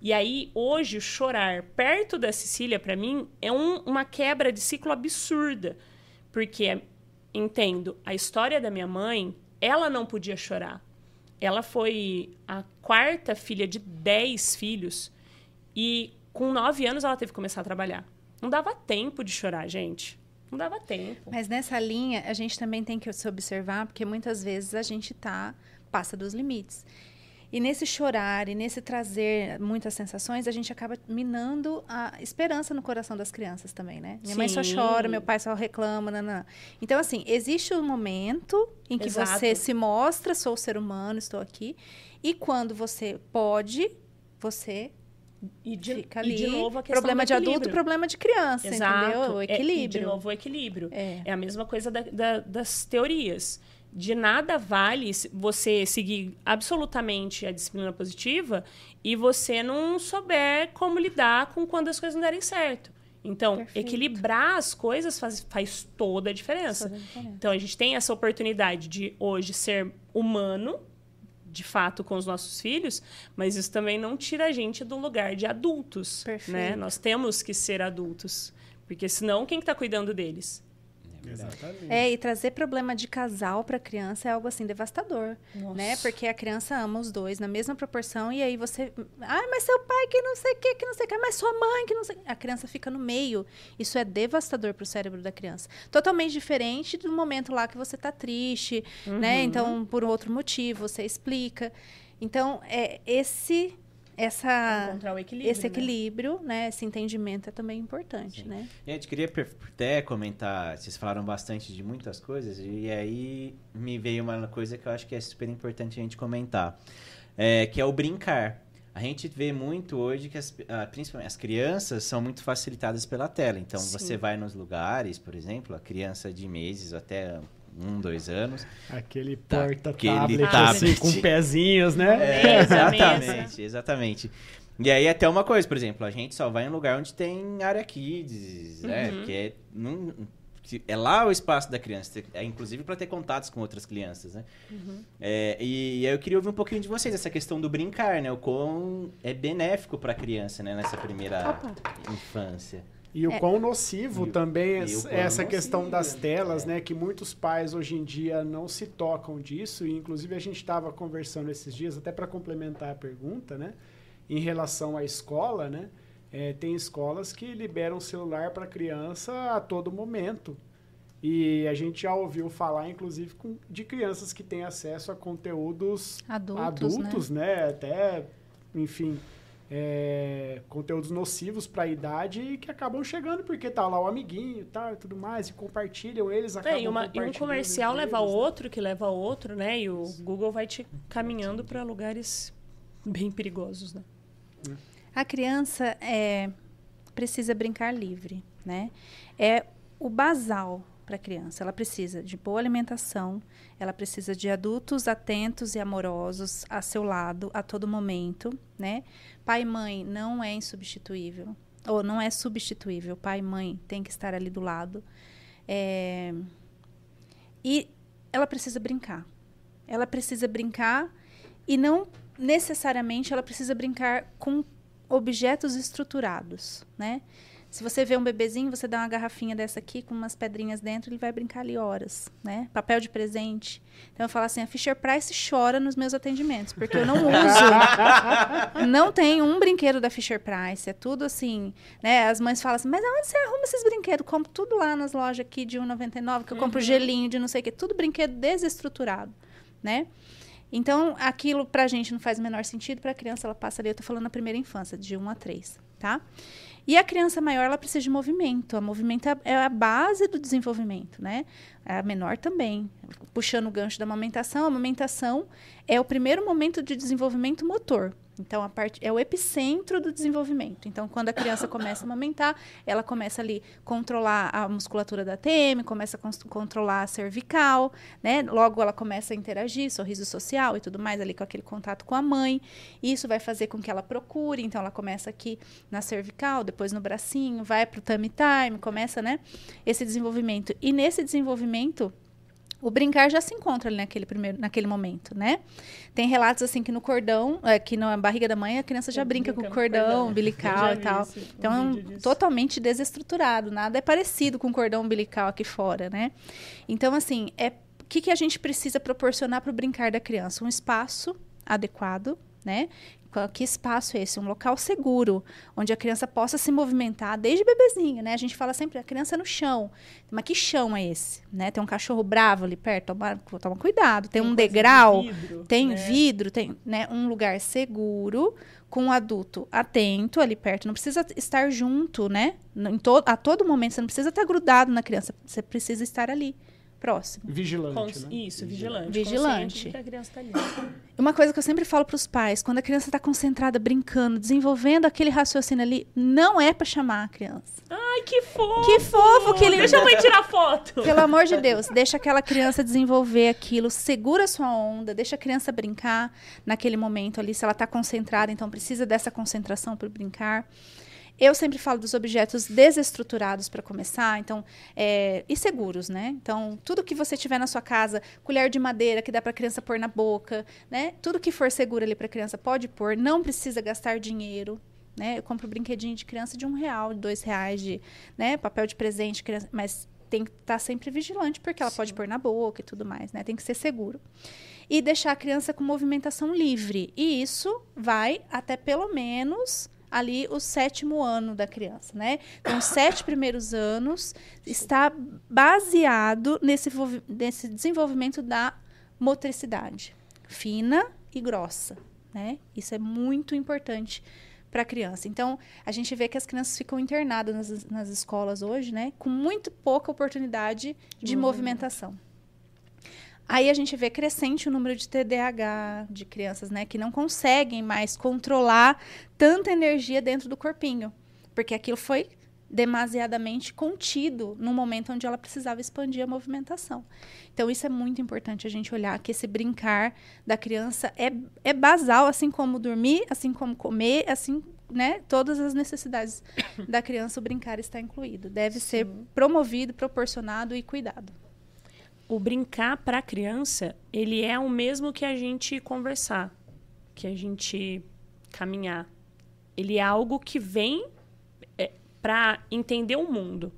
E aí, hoje, chorar perto da Cecília, para mim, é um- uma quebra de ciclo absurda. Porque, entendo, a história da minha mãe, ela não podia chorar. Ela foi a quarta filha de dez filhos. E com nove anos ela teve que começar a trabalhar. Não dava tempo de chorar, gente. Não dava tempo. Mas nessa linha, a gente também tem que se observar, porque muitas vezes a gente tá passa dos limites. E nesse chorar e nesse trazer muitas sensações, a gente acaba minando a esperança no coração das crianças também, né? Minha mãe só Sim. chora, meu pai só reclama, nanã. Então, assim, existe um momento em que Exato. você se mostra, sou ser humano, estou aqui. E quando você pode, você E de, fica e ali. de novo a questão problema de adulto, equilíbrio. problema de criança, Exato. entendeu? O É, e de equilíbrio. novo, o equilíbrio. É. É a mesma coisa da- da- das teorias. De nada vale você seguir absolutamente a disciplina positiva e você não souber como lidar com quando as coisas não derem certo. Então, Perfeito. equilibrar as coisas faz, faz toda a diferença. Toda a diferença. Então, a gente tem essa oportunidade de hoje ser humano, de fato, com os nossos filhos, mas isso também não tira a gente do lugar de adultos. Né? Perfeito. Nós temos que ser adultos. Porque senão, quem está cuidando deles? Exatamente. É, e trazer problema de casal para criança é algo assim devastador, Nossa. né? Porque a criança ama os dois na mesma proporção e aí você, ah, mas seu pai que não sei o que, que não sei o que, mas sua mãe que não sei, a criança fica no meio. Isso é devastador para o cérebro da criança. Totalmente diferente do momento lá que você tá triste, né? Então, por outro motivo, você explica. Então, é esse essa Encontrar o equilíbrio. esse né? equilíbrio, né? Esse entendimento é também importante, né? Gente, queria até comentar, vocês falaram bastante de muitas coisas, e aí me veio uma coisa que eu acho que é super importante a gente comentar, é, que é o brincar. A gente vê muito hoje que as, ah, principalmente as crianças são muito facilitadas pela tela. Então, Sim. você vai nos lugares, por exemplo, a criança de meses até um, dois anos, Aquele Tá, porta-tablet aquele assim, tablet. com pezinhos, né? É, exatamente, exatamente. E aí até uma coisa, por exemplo, a gente só vai em lugar onde tem área kids, né? Uhum. Que é, não, que é lá o espaço da criança, é inclusive para ter contatos com outras crianças, né? Uhum. É, e aí eu queria ouvir um pouquinho de vocês essa questão do brincar, né? O quão é benéfico para a criança, né? Nessa primeira Opa. infância. E o É. quão nocivo E também quão essa questão nocivo, das telas, é. né? Que muitos pais hoje em dia não se tocam disso. E inclusive a gente estava conversando esses dias, até para complementar a pergunta, né? Em relação à escola, né? é, tem escolas que liberam celular para criança a todo momento. E a gente já ouviu falar, inclusive, com- de crianças que têm acesso a conteúdos Adultos, adultos, né? Até, enfim, é, conteúdos nocivos para a idade e que acabam chegando porque tá lá o amiguinho e tal e tudo mais, e compartilham eles, acabam É, e, uma- e um comercial leva ao eles, né? outro, que leva outro, né? E o Google vai te caminhando para lugares bem perigosos, né? A criança é, precisa brincar livre, né? É o basal para a criança. Ela precisa de boa alimentação, ela precisa de adultos atentos e amorosos a seu lado a todo momento, né? Pai e mãe não é insubstituível, ou não é substituível. Pai e mãe tem que estar ali do lado. É, E ela precisa brincar. Ela precisa brincar e não necessariamente ela precisa brincar com objetos estruturados, né? Se você vê um bebezinho, você dá uma garrafinha dessa aqui com umas pedrinhas dentro, ele vai brincar ali horas, né? Papel de presente. Então eu falo assim, a Fisher Price chora nos meus atendimentos, porque eu não uso. não tem um brinquedo da Fisher Price, é tudo assim, né? As mães falam assim: "Mas aonde você arruma esses brinquedos? Compro tudo lá nas lojas aqui de 1,99, que eu compro gelinho de não sei o quê, tudo brinquedo desestruturado, né? Então, aquilo pra gente não faz o menor sentido, pra criança ela passa ali, eu tô falando na primeira infância, de 1 a 3, tá? E a criança maior, ela precisa de movimento. O movimento é- é a base do desenvolvimento, né? A menor também. Puxando o gancho da amamentação, a amamentação é o primeiro momento de desenvolvimento motor. Então, a parte é o epicentro do desenvolvimento. Então, quando a criança começa a amamentar, ela começa ali controlar a musculatura da TM, começa a controlar a cervical, né? Logo ela começa a interagir, sorriso social e tudo mais ali com aquele contato com a mãe. Isso vai fazer com que ela procure, então ela começa aqui na cervical, depois no bracinho, vai para o tummy time, começa, né, esse desenvolvimento. E nesse desenvolvimento, o brincar já se encontra ali naquele primeiro, naquele momento, né? Tem relatos assim que no cordão, é, que na barriga da mãe a criança já brinca, com o cordão, cordão. umbilical e tal. Então, é totalmente desestruturado, nada é parecido com o cordão umbilical aqui fora, né? Então, assim, é o que, que a gente precisa proporcionar para o brincar da criança? Um espaço adequado, né? Que espaço é esse? Um local seguro, onde a criança possa se movimentar desde bebezinho, né? A gente fala sempre a criança no chão. Mas que chão é esse? Né? Tem um cachorro bravo ali perto, toma, toma cuidado. Tem, tem um degrau, de vidro, tem né? vidro, tem né, um lugar seguro com um adulto atento ali perto. Não precisa estar junto, né? Em to a todo momento, você não precisa estar grudado na criança. Você precisa estar ali próximo. Vigilante, Cons né? Isso, vigilante. Vigilante. Que a criança tá ali. Uma coisa que eu sempre falo para os pais, quando a criança está concentrada, brincando, desenvolvendo aquele raciocínio ali, não é para chamar a criança. Ai, que fofo! Que fofo que ele... Deixa a mãe tirar foto. Pelo amor de Deus, deixa aquela criança desenvolver aquilo, segura sua onda, deixa a criança brincar naquele momento ali, se ela está concentrada, então precisa dessa concentração para brincar. Eu sempre falo dos objetos desestruturados para começar, então, é, e seguros, né? Então, tudo que você tiver na sua casa, colher de madeira que dá para a criança pôr na boca, né? Tudo que for seguro ali para a criança pode pôr, não precisa gastar dinheiro, né? Eu compro brinquedinho de criança de um real, de dois reais, de, né? Papel de presente, criança, mas tem que estar tá sempre vigilante, porque ela Sim. pode pôr na boca e tudo mais, né? Tem que ser seguro. E deixar a criança com movimentação livre. E isso vai até pelo menos ali o sétimo ano da criança, né? Então, os sete primeiros anos está baseado nesse, nesse desenvolvimento da motricidade fina e grossa, né? Isso é muito importante para a criança. Então, a gente vê que as crianças ficam internadas nas, nas escolas hoje, né? Com muito pouca oportunidade de, movimentação. Aí a gente vê crescente o número de TDAH de crianças, né, que não conseguem mais controlar tanta energia dentro do corpinho, porque aquilo foi demasiadamente contido no momento onde ela precisava expandir a movimentação. Então isso é muito importante a gente olhar que esse brincar da criança é, é basal, assim como dormir, assim como comer, assim né, todas as necessidades da criança, o brincar está incluído. Deve Sim. ser promovido, proporcionado e cuidado o brincar para a criança, ele é o mesmo que a gente conversar, que a gente caminhar. Ele é algo que vem é, para entender o mundo.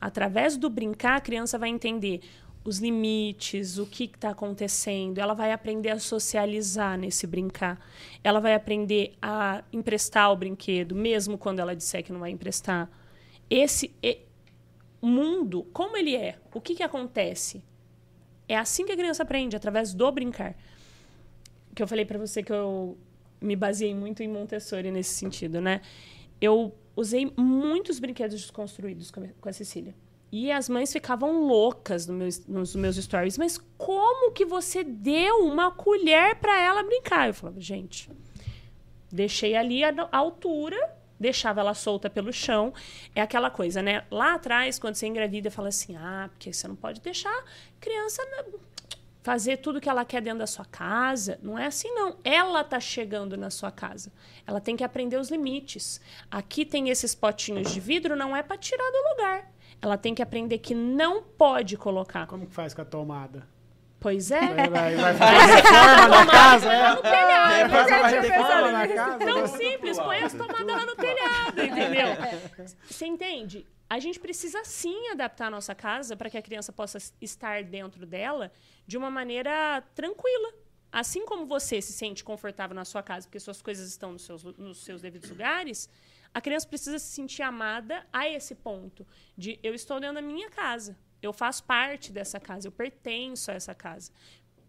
Através do brincar, a criança vai entender os limites, o que está acontecendo. Ela vai aprender a socializar nesse brincar. Ela vai aprender a emprestar o brinquedo, mesmo quando ela disser que não vai emprestar. Esse mundo, como ele é, o que, que acontece? É assim que a criança aprende, através do brincar. Que eu falei para você que eu me baseei muito em Montessori nesse sentido, né? Eu usei muitos brinquedos desconstruídos com a Cecília. E as mães ficavam loucas no meus, nos meus stories. Mas como que você deu uma colher para ela brincar? Eu falava, gente, deixei ali a, a altura deixava ela solta pelo chão. É aquela coisa, né? Lá atrás, quando você engravida, fala assim: ah, porque você não pode deixar criança fazer tudo que ela quer dentro da sua casa. Não é assim, não. Ela tá chegando na sua casa. Ela tem que aprender os limites. Aqui tem esses potinhos de vidro, não é para tirar do lugar. Ela tem que aprender que não pode colocar. Como que faz com a tomada? Pois é. Vai, vai, vai fazer reforma na casa, é? No telhado. Vai reforma na casa. Tão simples, põe as tomadas lá no telhado, entendeu? Você entende? A gente precisa sim adaptar a nossa casa para que a criança possa estar dentro dela de uma maneira tranquila. Assim como você se sente confortável na sua casa porque suas coisas estão nos seus, nos seus devidos lugares, a criança precisa se sentir amada a esse ponto de eu estou dentro da minha casa eu faço parte dessa casa, eu pertenço a essa casa.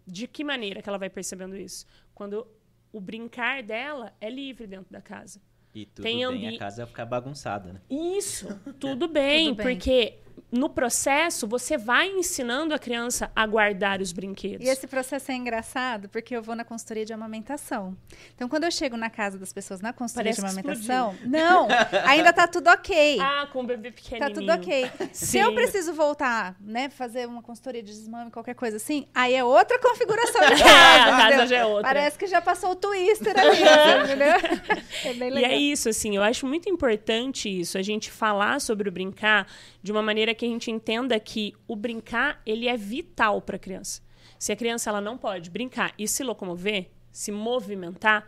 De que maneira que ela vai percebendo isso? Quando o brincar dela é livre dentro da casa. E tudo Tem bem, a casa vai ficar bagunçada, né? Isso, tudo bem, tudo bem. porque no processo, você vai ensinando a criança a guardar os brinquedos. E esse processo é engraçado porque eu vou na consultoria de amamentação. Então, quando eu chego na casa das pessoas na consultoria Parece de amamentação, não, ainda tá tudo ok. Ah, com o bebê pequenininho. Tá tudo ok. Se eu preciso voltar, né, fazer uma consultoria de desmame, qualquer coisa assim, aí é outra configuração de casa. a casa já é outra. Parece que já passou o twister ali, entendeu? É bem legal. E é isso, assim, eu acho muito importante isso, a gente falar sobre o brincar de uma maneira que a gente entenda que o brincar ele é vital para a criança. Se a criança ela não pode brincar e se locomover, se movimentar,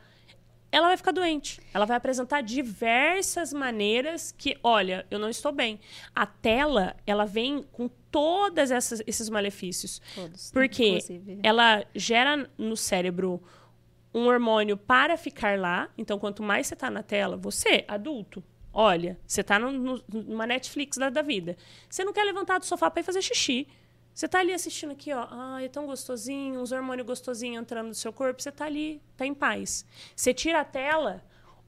ela vai ficar doente. Ela vai apresentar diversas maneiras que, olha, eu não estou bem. A tela, ela vem com todos esses malefícios. Todos. Porque ela gera no cérebro um hormônio para ficar lá. Então, quanto mais você está na tela, você, adulto, olha, você está numa Netflix da, da vida. Você não quer levantar do sofá para ir fazer xixi. Você tá ali assistindo aqui, ó. Ai, é tão gostosinho, uns hormônios gostosinhos entrando no seu corpo. Você tá ali, tá em paz. Você tira a tela,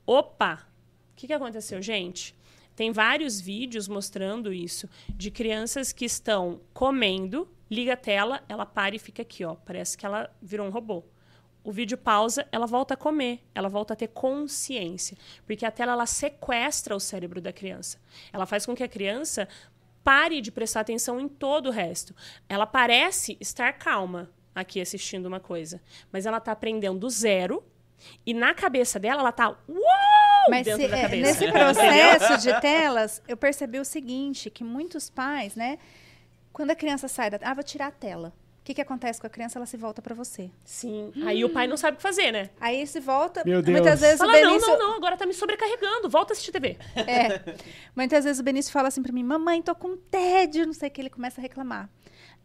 opa! O que, que aconteceu, gente? Tem vários vídeos mostrando isso de crianças que estão comendo, liga a tela, ela para e fica aqui, ó. Parece que ela virou um robô. O vídeo pausa, ela volta a comer, ela volta a ter consciência, porque a tela ela sequestra o cérebro da criança. Ela faz com que a criança pare de prestar atenção em todo o resto. Ela parece estar calma aqui assistindo uma coisa, mas ela está aprendendo do zero e na cabeça dela ela está! Mas dentro se, da é, cabeça. nesse processo de telas, eu percebi o seguinte, que muitos pais, né, quando a criança sai da, ah, vou tirar a tela. O que, que acontece com a criança? Ela se volta para você. Sim. Aí o pai não sabe o que fazer, né? Aí se volta. Meu Deus. Muitas vezes Fala, o Benício. não, não, não, agora tá me sobrecarregando, volta a assistir TV. É. Muitas vezes o Benício fala assim pra mim: Mamãe, tô com tédio, não sei o que. Ele começa a reclamar.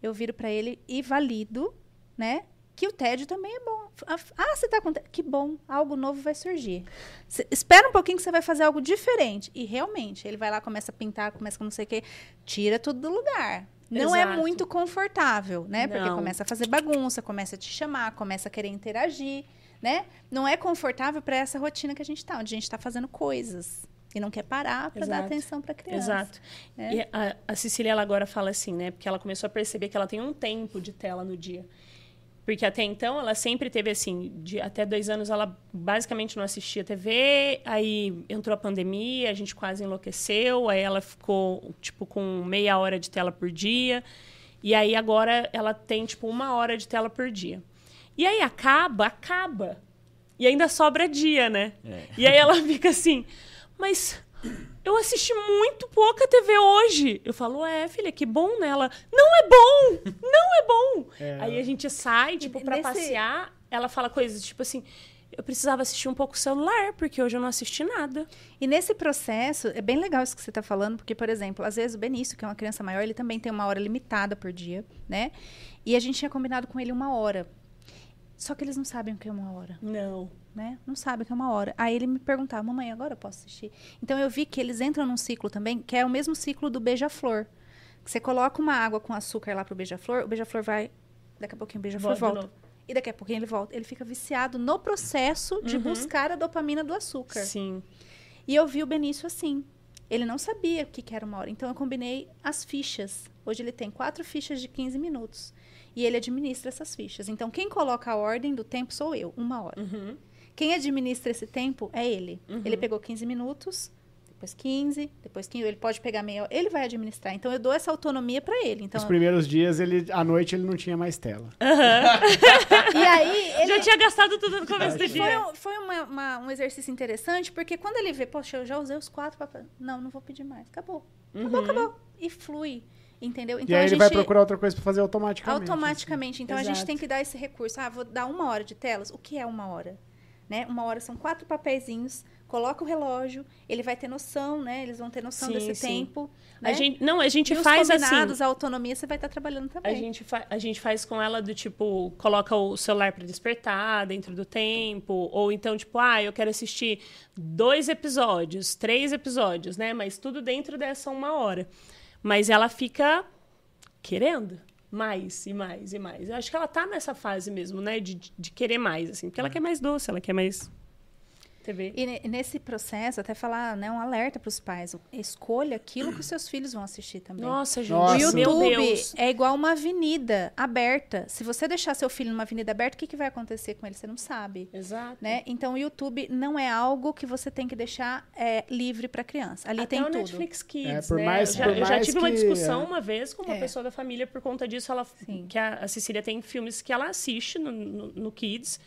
Eu viro pra ele e valido, né? Que o tédio também é bom. Ah, você tá com tédio? Que bom, algo novo vai surgir. Cê, espera um pouquinho que você vai fazer algo diferente. E realmente, ele vai lá, começa a pintar, começa com não sei o que. Tira tudo do lugar. Não é Exato. muito confortável, né? Porque Não. começa a fazer bagunça, começa a te chamar, começa a querer interagir, né? Não é confortável para essa rotina que a gente tá, onde a gente tá fazendo coisas e não quer parar para dar atenção para criança. Exato. É. E a, a Cecília, ela agora fala assim, né? Porque ela começou a perceber que ela tem um tempo de tela no dia. Porque até então ela sempre teve assim, de até dois anos ela basicamente não assistia TV, aí entrou a pandemia, a gente quase enlouqueceu, aí ela ficou tipo com meia hora de tela por dia, e aí agora ela tem tipo uma hora de tela por dia. E aí acaba, acaba. E ainda sobra dia, né? É. E aí ela fica assim, mas eu assisti muito pouca TV hoje. Eu falo, é, filha, que bom nela. Não é bom! Não é bom! É. Aí a gente sai, tipo, pra nesse- passear. Ela fala coisas tipo assim: eu precisava assistir um pouco o celular, porque hoje eu não assisti nada. E nesse processo, é bem legal isso que você está falando, porque, por exemplo, às vezes o Benício, que é uma criança maior, ele também tem uma hora limitada por dia, né? E a gente tinha combinado com ele uma hora. Só que eles não sabem o que é uma hora. Não. Né? Não sabe o que é uma hora. Aí ele me perguntava, mamãe, agora eu posso assistir? Então eu vi que eles entram num ciclo também, que é o mesmo ciclo do beija-flor. Você coloca uma água com açúcar lá pro beija-flor, o beija-flor vai. Daqui a pouquinho o beija-flor Volta. E daqui a pouquinho ele volta. Ele fica viciado no processo de Uhum. buscar a dopamina do açúcar. Sim. E eu vi o Benício assim. Ele não sabia o que, que era uma hora. Então eu combinei as fichas. Hoje ele tem quatro fichas de 15 minutos. E ele administra essas fichas. Então quem coloca a ordem do tempo sou eu, uma hora. Uhum. Quem administra esse tempo é ele. Ele pegou 15 minutos, depois 15, depois 15. Ele pode pegar meia hora. Ele vai administrar. Então eu dou essa autonomia para ele. Então, Os primeiros dias, ele, à noite, ele não tinha mais tela. e aí ele Já tinha gastado tudo no começo do foi, dia. um, foi uma- uma- um exercício interessante, porque quando ele vê, poxa, eu já usei os quatro papéis. Não, não vou pedir mais. Acabou. Acabou, acabou. E flui. Entendeu? Então e aí a ele gente. vai procurar outra coisa pra fazer automaticamente. Automaticamente. Então a gente Exato. tem que dar esse recurso. Ah, vou dar uma hora de telas. O que é uma hora? Né? Uma hora são quatro papeizinhos. Coloca o relógio. Ele vai ter noção, né? Eles vão ter noção Sim, desse sim. tempo. Né? A gente, não, a gente e os faz assim. combinados, a autonomia, você vai estar trabalhando também. A gente, a gente faz com ela do tipo, coloca o celular para despertar dentro do tempo, ou então, tipo, ah, eu quero assistir dois episódios, três episódios, né? Mas tudo dentro dessa uma hora. Mas ela fica querendo mais e mais e mais. Eu acho que ela tá nessa fase mesmo, né? De, de- querer mais, assim, porque ela quer mais doce, ela quer mais TV. E ne- nesse processo, até falar, né, um alerta para os pais. Escolha aquilo que os seus filhos vão assistir também. Nossa, gente, Nossa. O YouTube é igual uma avenida aberta. Se você deixar seu filho numa avenida aberta, o que, que vai acontecer com ele? Você não sabe. Exato. Né? Então, o YouTube não é algo que você tem que deixar é, livre para criança. Ali Até tem o tudo. Netflix Kids, É, por né? mais- eu já, por eu já tive uma que- discussão é. uma vez com uma É. pessoa da família por conta disso. Ela, Sim. que a, a Cecília tem filmes que ela assiste no, no, no Kids,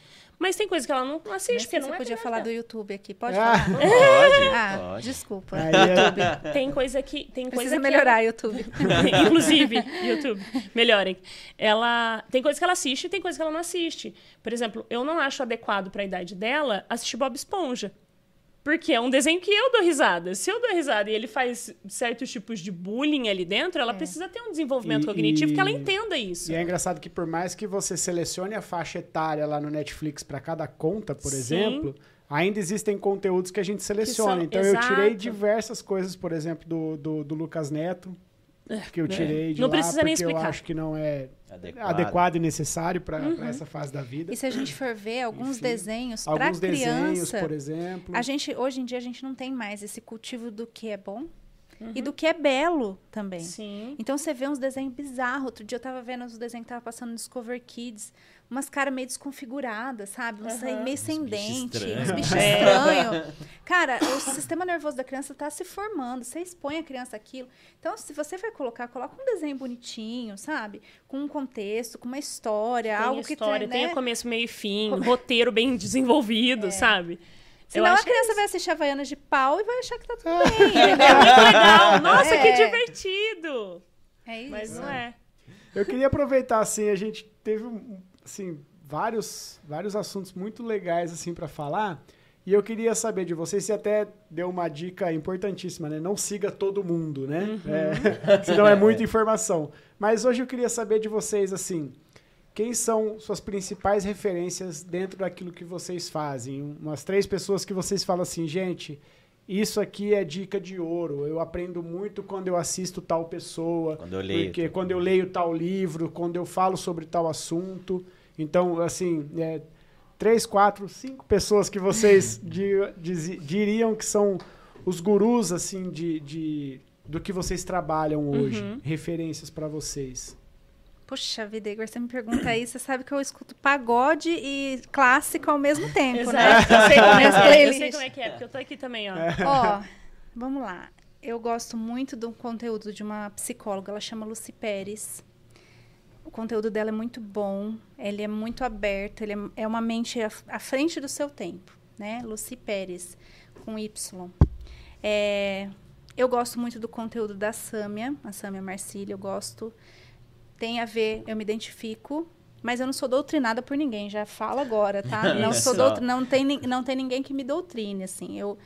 mas tem coisa que ela não assiste, Mas porque você não é podia falar do YouTube aqui. Pode Ah. falar? Pode, Ah, pode. desculpa. Aí Tem coisa que tem coisa Precisa que melhorar, YouTube. ela- Inclusive, YouTube, melhorem. Ela tem coisa que ela assiste e tem coisa que ela não assiste. Por exemplo, eu não acho adequado para a idade dela assistir Bob Esponja. Porque é um desenho que eu dou risada. Se eu dou risada e ele faz certos tipos de bullying ali dentro, ela é. precisa ter um desenvolvimento e, cognitivo e, que ela entenda isso. E é engraçado que por mais que você selecione a faixa etária lá no Netflix para cada conta, por Sim. exemplo, ainda existem conteúdos que a gente seleciona. São, então exato. eu tirei diversas coisas, por exemplo, do, do, do Lucas Neto, que eu é. tirei de não lá precisa nem explicar. eu acho que não é adequado, adequado e necessário para uhum. essa fase da vida. E se a gente for ver alguns Enfim, desenhos para criança, desenhos, por exemplo, a gente hoje em dia a gente não tem mais esse cultivo do que é bom Uhum. E do que é belo também. Sim. Então você vê uns desenhos bizarros. Outro dia eu tava vendo os desenhos que tava passando no Discover Kids. Umas caras meio desconfiguradas, sabe? Uns uhum. meio sem dente, uns bichos é. estranhos. Cara, o sistema nervoso da criança tá se formando. Você expõe a criança aquilo. Então, se você vai colocar, coloca um desenho bonitinho, sabe? Com um contexto, com uma história, tem algo história, que tem né? começo, meio e fim, roteiro bem desenvolvido, é. sabe? Senão a criança é vai assistir Havaianas de pau e vai achar que tá tudo bem. é muito legal. Nossa, é. que divertido. É isso. Mas não é. Eu queria aproveitar, assim, a gente teve, assim, vários, vários assuntos muito legais, assim, para falar. E eu queria saber de vocês, você até deu uma dica importantíssima, né? Não siga todo mundo, né? Uhum. É, senão é muita informação. Mas hoje eu queria saber de vocês, assim, quem são suas principais referências dentro daquilo que vocês fazem? Umas três pessoas que vocês falam assim, gente, isso aqui é dica de ouro. Eu aprendo muito quando eu assisto tal pessoa. Quando eu leio. Porque quando eu leio tal livro, quando eu falo sobre tal assunto. Então, assim, é, três, quatro, cinco pessoas que vocês di, di, diriam que são os gurus, assim, de, de do que vocês trabalham hoje. Uhum. Referências para vocês. Puxa vida, Igor, você me pergunta isso, você sabe que eu escuto pagode e clássico ao mesmo tempo, né? Exato. né? Eu sei, como é, eu sei como é que é, porque eu tô aqui também, ó. Ó, vamos lá. Eu gosto muito do conteúdo de uma psicóloga, ela chama Lucy Pérez. O conteúdo dela é muito bom, ele é muito aberto, ele é, é uma mente à, à frente do seu tempo, né? Lucy Pérez, com Y. É, eu gosto muito do conteúdo da Sâmia, a Sâmia Marcília, eu gosto tem a ver, eu me identifico, mas eu não sou doutrinada por ninguém, já falo agora, tá? Não sou não tem não tem ninguém que me doutrine assim. Eu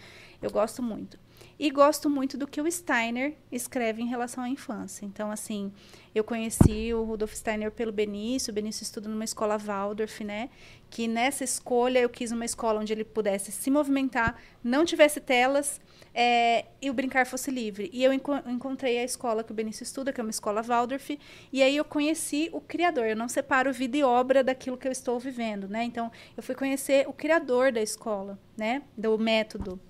eu gosto muito. E gosto muito do que o Steiner escreve em relação à infância. Então, assim, eu conheci o Rudolf Steiner pelo Benício, o Benício estuda numa escola Waldorf, né? Que nessa escolha eu quis uma escola onde ele pudesse se movimentar, não tivesse telas, é, e o brincar fosse livre. E eu enco encontrei a escola que o Benício estuda, que é uma escola Waldorf, e aí eu conheci o criador. Eu não separo vida e obra daquilo que eu estou vivendo, né? Então, eu fui conhecer o criador da escola, né? Do método,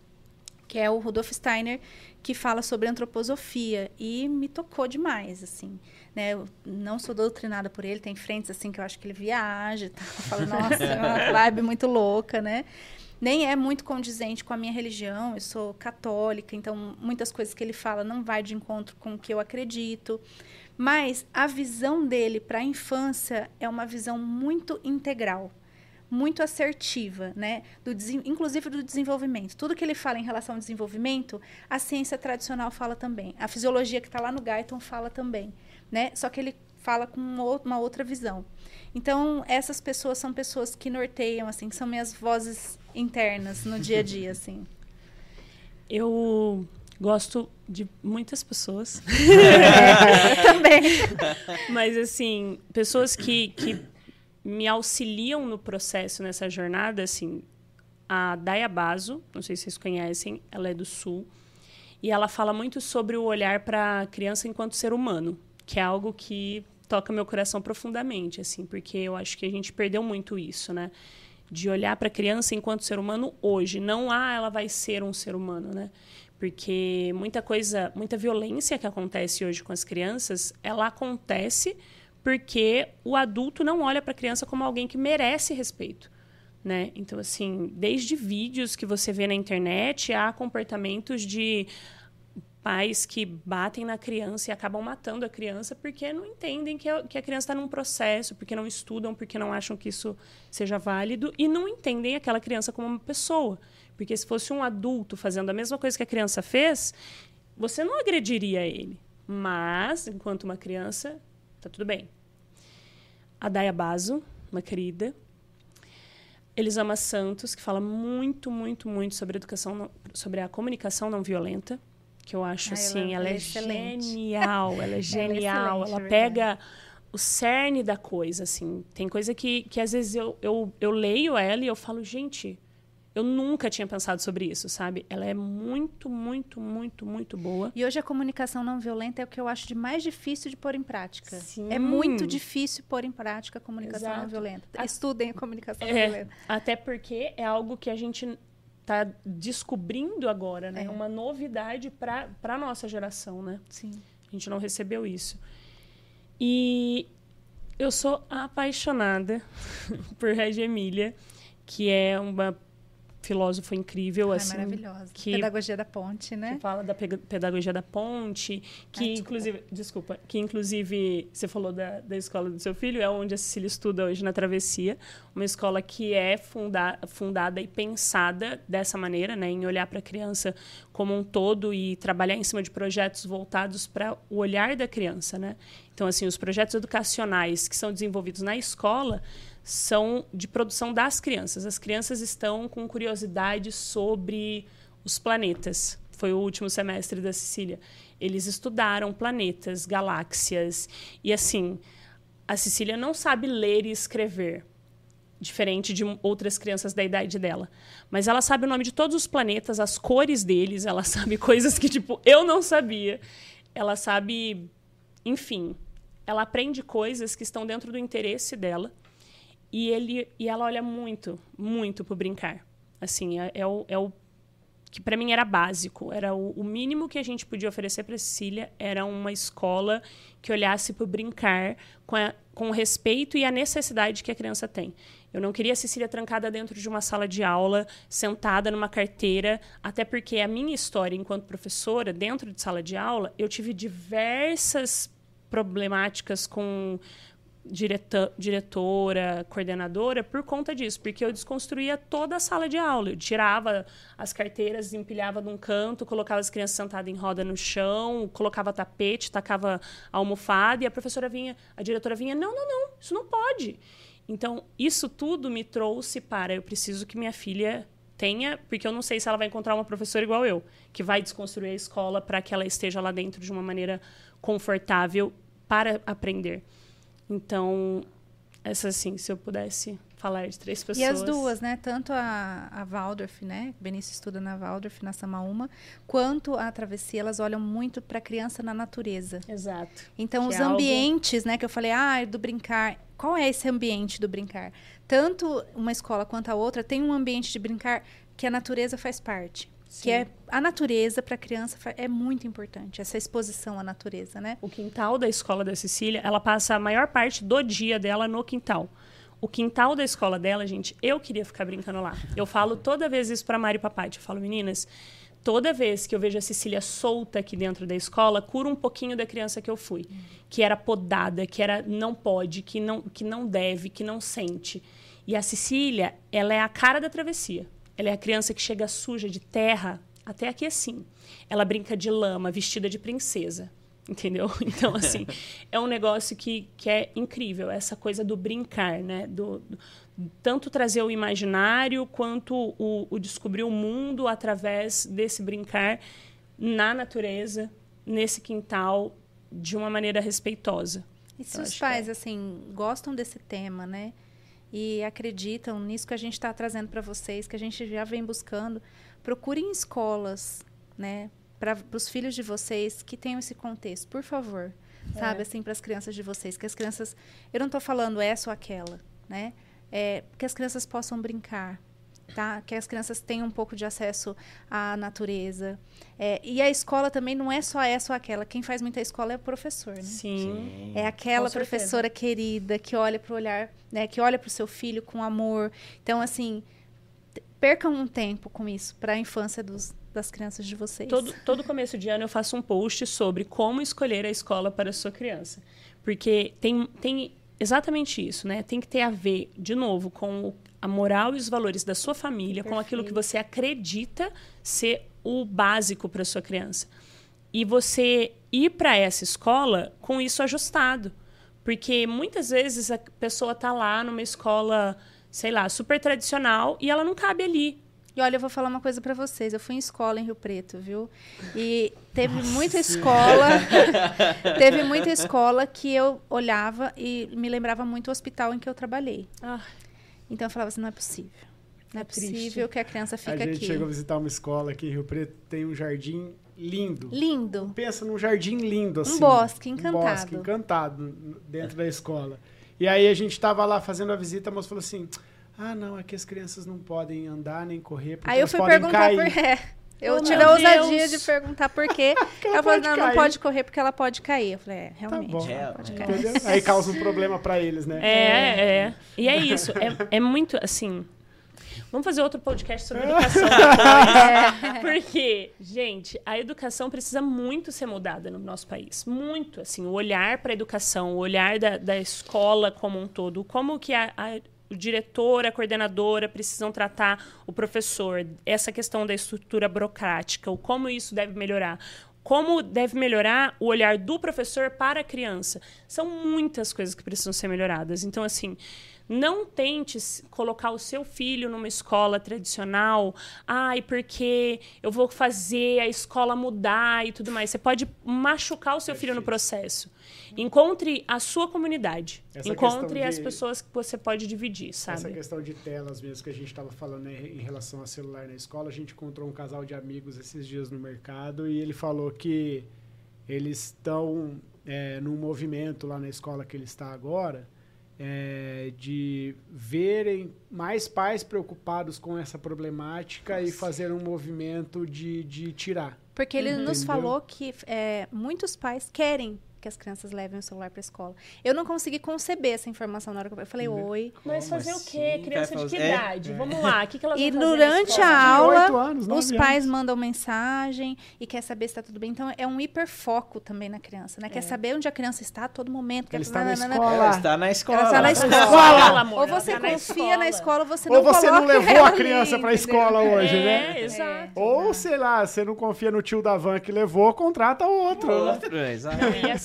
que é o Rudolf Steiner, que fala sobre antroposofia e me tocou demais, assim, né? Eu não sou doutrinada por ele, tem frentes assim que eu acho que ele viaja, tá? eu falo, nossa, é uma vibe muito louca, né? nem é muito condizente com a minha religião. Eu sou católica, então muitas coisas que ele fala não vai de encontro com o que eu acredito. Mas a visão dele para a infância é uma visão muito integral, muito assertiva, né? Do, inclusive do desenvolvimento. Tudo que ele fala em relação ao desenvolvimento, a ciência tradicional fala também. A fisiologia que está lá no Guyton fala também, né? Só que ele fala com uma outra visão. Então, essas pessoas são pessoas que norteiam, assim, que são minhas vozes internas no dia a dia, assim. Eu gosto de muitas pessoas. É, também. Mas, assim, pessoas que, que me auxiliam no processo, nessa jornada, assim, a Daya Baso, não sei se vocês conhecem, ela é do Sul, e ela fala muito sobre o olhar para a criança enquanto ser humano, que é algo que toca meu coração profundamente, assim, porque eu acho que a gente perdeu muito isso, né? De olhar para a criança enquanto ser humano hoje, não ah, ela vai ser um ser humano, né? Porque muita coisa, muita violência que acontece hoje com as crianças, ela acontece porque o adulto não olha para a criança como alguém que merece respeito. Né? Então, assim, desde vídeos que você vê na internet, há comportamentos de pais que batem na criança e acabam matando a criança porque não entendem que a, criança está num processo, porque não estudam, porque não acham que isso seja válido e não entendem aquela criança como uma pessoa. Porque se fosse um adulto fazendo a mesma coisa que a criança fez, você não agrediria ele. Mas, enquanto uma criança, tá tudo bem. A Daya Baso, uma querida. Elisama Santos, que fala muito, muito, muito sobre educação, sobre a comunicação não violenta, que eu acho Ah, assim, ela ela, é é excelente. genial, ela é genial, excelente, ela é pega o cerne da coisa, assim. Tem coisa que, que às vezes eu, eu, eu leio ela e eu falo, gente, eu nunca tinha pensado sobre isso, sabe? Ela é muito, muito, muito, muito boa. E hoje a comunicação não violenta é o que eu acho de mais difícil de pôr em prática. Sim. É muito difícil pôr em prática a comunicação não Exato. violenta. A- Estudem a comunicação não É, violenta. até porque é algo que a gente tá descobrindo agora, né? É. Uma novidade para a nossa geração, né? Sim. A gente não recebeu isso. E eu sou apaixonada por Regia Emília, que é uma filósofa incrível, Ai, assim. maravilhosa. que- Pedagogia da ponte, né? que fala da pedagogia da ponte, que Ai, desculpa. inclusive, desculpa, que inclusive você falou da, da escola do seu filho, é onde a Cecília estuda hoje na Travessia, uma escola que é funda, fundada e pensada dessa maneira, né, em olhar para a criança como um todo e trabalhar em cima de projetos voltados para o olhar da criança, né? Então, assim, os projetos educacionais que são desenvolvidos na escola são de produção das crianças. As crianças estão com curiosidade sobre os planetas. Foi o último semestre da Cecília. Eles estudaram planetas, galáxias. E assim, a Cecília não sabe ler e escrever, diferente de outras crianças da idade dela. Mas ela sabe o nome de todos os planetas, as cores deles, ela sabe coisas que, tipo, eu não sabia. Ela sabe. Enfim, ela aprende coisas que estão dentro do interesse dela. E, ele, e ela olha muito, muito pro brincar. Assim, é, é o, é o que para mim era básico, era o, o mínimo que a gente podia oferecer para Cecília era uma escola que olhasse para o brincar com, a- com o respeito e a necessidade que a criança tem. Eu não queria a Cecília trancada dentro de uma sala de aula, sentada numa carteira, até porque a minha história enquanto professora, dentro de sala de aula, eu tive diversas problemáticas com direta- diretora, coordenadora, por conta disso, porque eu desconstruía toda a sala de aula. Eu tirava as carteiras, empilhava num canto, colocava as crianças sentadas em roda no chão, colocava tapete, tacava almofada e a professora vinha, a diretora vinha, não, não, não, isso não pode. Então, isso tudo me trouxe para eu preciso que minha filha tenha, porque eu não sei se ela vai encontrar uma professora igual eu, que vai desconstruir a escola para que ela esteja lá dentro de uma maneira confortável para aprender. Então, essa assim, se eu pudesse falar de três pessoas. E as duas, né? Tanto a, a Waldorf, né? Benício estuda na Waldorf, na Samaúma, quanto a Travessia, elas olham muito para a criança na natureza. Exato. Então, Que os é algo- ambientes, né, que eu falei, ah, do brincar. Qual é esse ambiente do brincar? Tanto uma escola quanto a outra tem um ambiente de brincar que a natureza faz parte. Que Sim. é a natureza para a criança é muito importante, essa exposição à natureza, né? O quintal da escola da Cecília, ela passa a maior parte do dia dela no quintal. O quintal da escola dela, gente, eu queria ficar brincando lá. Eu falo toda vez isso para Mari e Papai. Eu falo, meninas, toda vez que eu vejo a Cecília solta aqui dentro da escola, cura um pouquinho da criança que eu fui. Que era podada, que era não pode, que não, que não deve, que não sente. E a Cecília, ela é a cara da travessia. Ela é a criança que chega suja de terra, até aqui assim. Ela brinca de lama, vestida de princesa. Entendeu? Então, assim, é um negócio que, que é incrível, essa coisa do brincar, né? Do, do- tanto trazer o imaginário quanto o, o descobrir o mundo através desse brincar na natureza, nesse quintal, de uma maneira respeitosa. E se Eu os que pais, assim, gostam desse tema, né? E acreditam nisso que a gente está trazendo para vocês, que a gente já vem buscando, procurem escolas, né? Para os filhos de vocês que tenham esse contexto, por favor. Sabe, assim, para as crianças de vocês. Que as crianças. Eu não estou falando essa ou aquela, né? É, que as crianças possam brincar, tá? Que as crianças tenham um pouco de acesso à natureza. É, e a escola também não é só essa ou aquela. Quem faz muita escola é o professor, né? Sim. É aquela professora querida que olha para o olhar, né, que olha para o seu filho com amor. Então, assim, percam um tempo com isso para a infância dos, das crianças de vocês. Todo, todo começo de ano eu faço um post sobre como escolher a escola para a sua criança. Porque tem, tem exatamente isso, né? Tem que ter a ver, de novo, com a moral e os valores da sua família, com aquilo que você acredita ser o básico para sua criança. E você ir para essa escola com isso ajustado. Porque muitas vezes a pessoa está lá numa escola sei lá, super tradicional e ela não cabe ali. E olha, eu vou falar uma coisa para vocês. Eu fui em escola em Rio Preto, viu? E teve Nossa muita escola, teve muita escola que eu olhava e me lembrava muito o hospital em que eu trabalhei. Ah. Então eu falava assim, não é possível. Não é, é possível triste. que a criança fique aqui. A gente aqui. chegou a visitar uma escola aqui em Rio Preto, tem um jardim lindo. Lindo. Pensa num jardim lindo assim. Um bosque encantado. Um bosque encantado dentro da escola. E aí a gente estava lá fazendo a visita, a moça falou assim: ah, não, aqui as crianças não podem andar nem correr porque Aí eu fui perguntar cair. por é. Eu oh, tive a ousadia de perguntar por quê. ela, falou, não, não pode correr porque ela pode cair. Eu falei, é, tá realmente, tá ela pode cair. Aí causa um problema para eles, né? É, é, é. E é isso. É, é muito, assim... Vamos fazer outro podcast sobre educação depois. Porque, gente, a educação precisa muito ser mudada no nosso país. Muito, assim, o olhar para a educação, o olhar da, da escola como um todo, como que a, a o diretor, a coordenadora precisam tratar o professor, essa questão da estrutura burocrática, o como isso deve melhorar. Como deve melhorar o olhar do professor para a criança. São muitas coisas que precisam ser melhoradas. Então, assim, não tente colocar o seu filho numa escola tradicional, ai, porque eu vou fazer a escola mudar e tudo mais. Você pode machucar o seu filho no processo. Encontre a sua comunidade. Essa Encontre de, as pessoas que você pode dividir, sabe? Essa questão de telas mesmo que a gente estava falando né, em relação a celular na escola, a gente encontrou um casal de amigos esses dias no mercado e ele falou que eles estão é, num movimento lá na escola que ele está agora é, de verem mais pais preocupados com essa problemática Nossa. e fazer um movimento de, de tirar. Porque ele uhum. nos falou que é, muitos pais querem que as crianças levem o celular para a escola. Eu não consegui conceber essa informação na hora que eu, eu falei, uhum. oi. Mas fazer assim? o quê? Criança de que é? idade? É. Vamos lá, o que, que elas E durante a aula, anos, os pais anos. mandam mensagem e quer saber se está tudo bem. Então, é um hiperfoco também na criança, né? Quer é. saber onde a criança está a todo momento. Ela está na, escola. Ela está na escola. Ela está na escola. ou você confia na escola, ou você não Ou você não levou a criança para a escola hoje, né? É, exato. Ou, sei lá, você não confia no tio da van que levou, contrata outro. Outro, exato.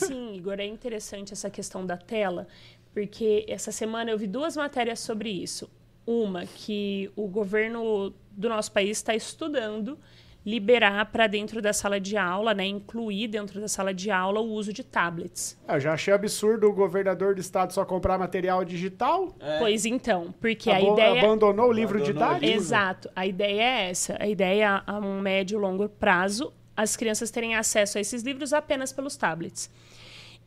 Assim, Igor, é interessante essa questão da tela, porque essa semana eu vi duas matérias sobre isso. Uma que o governo do nosso país está estudando liberar para dentro da sala de aula, né, incluir dentro da sala de aula o uso de tablets. Eu já achei absurdo o governador do estado só comprar material digital. É. Pois então, porque a ideia abandonou o livro abandonou didático. Exato, a ideia é essa. A ideia a um médio e longo prazo as crianças terem acesso a esses livros apenas pelos tablets.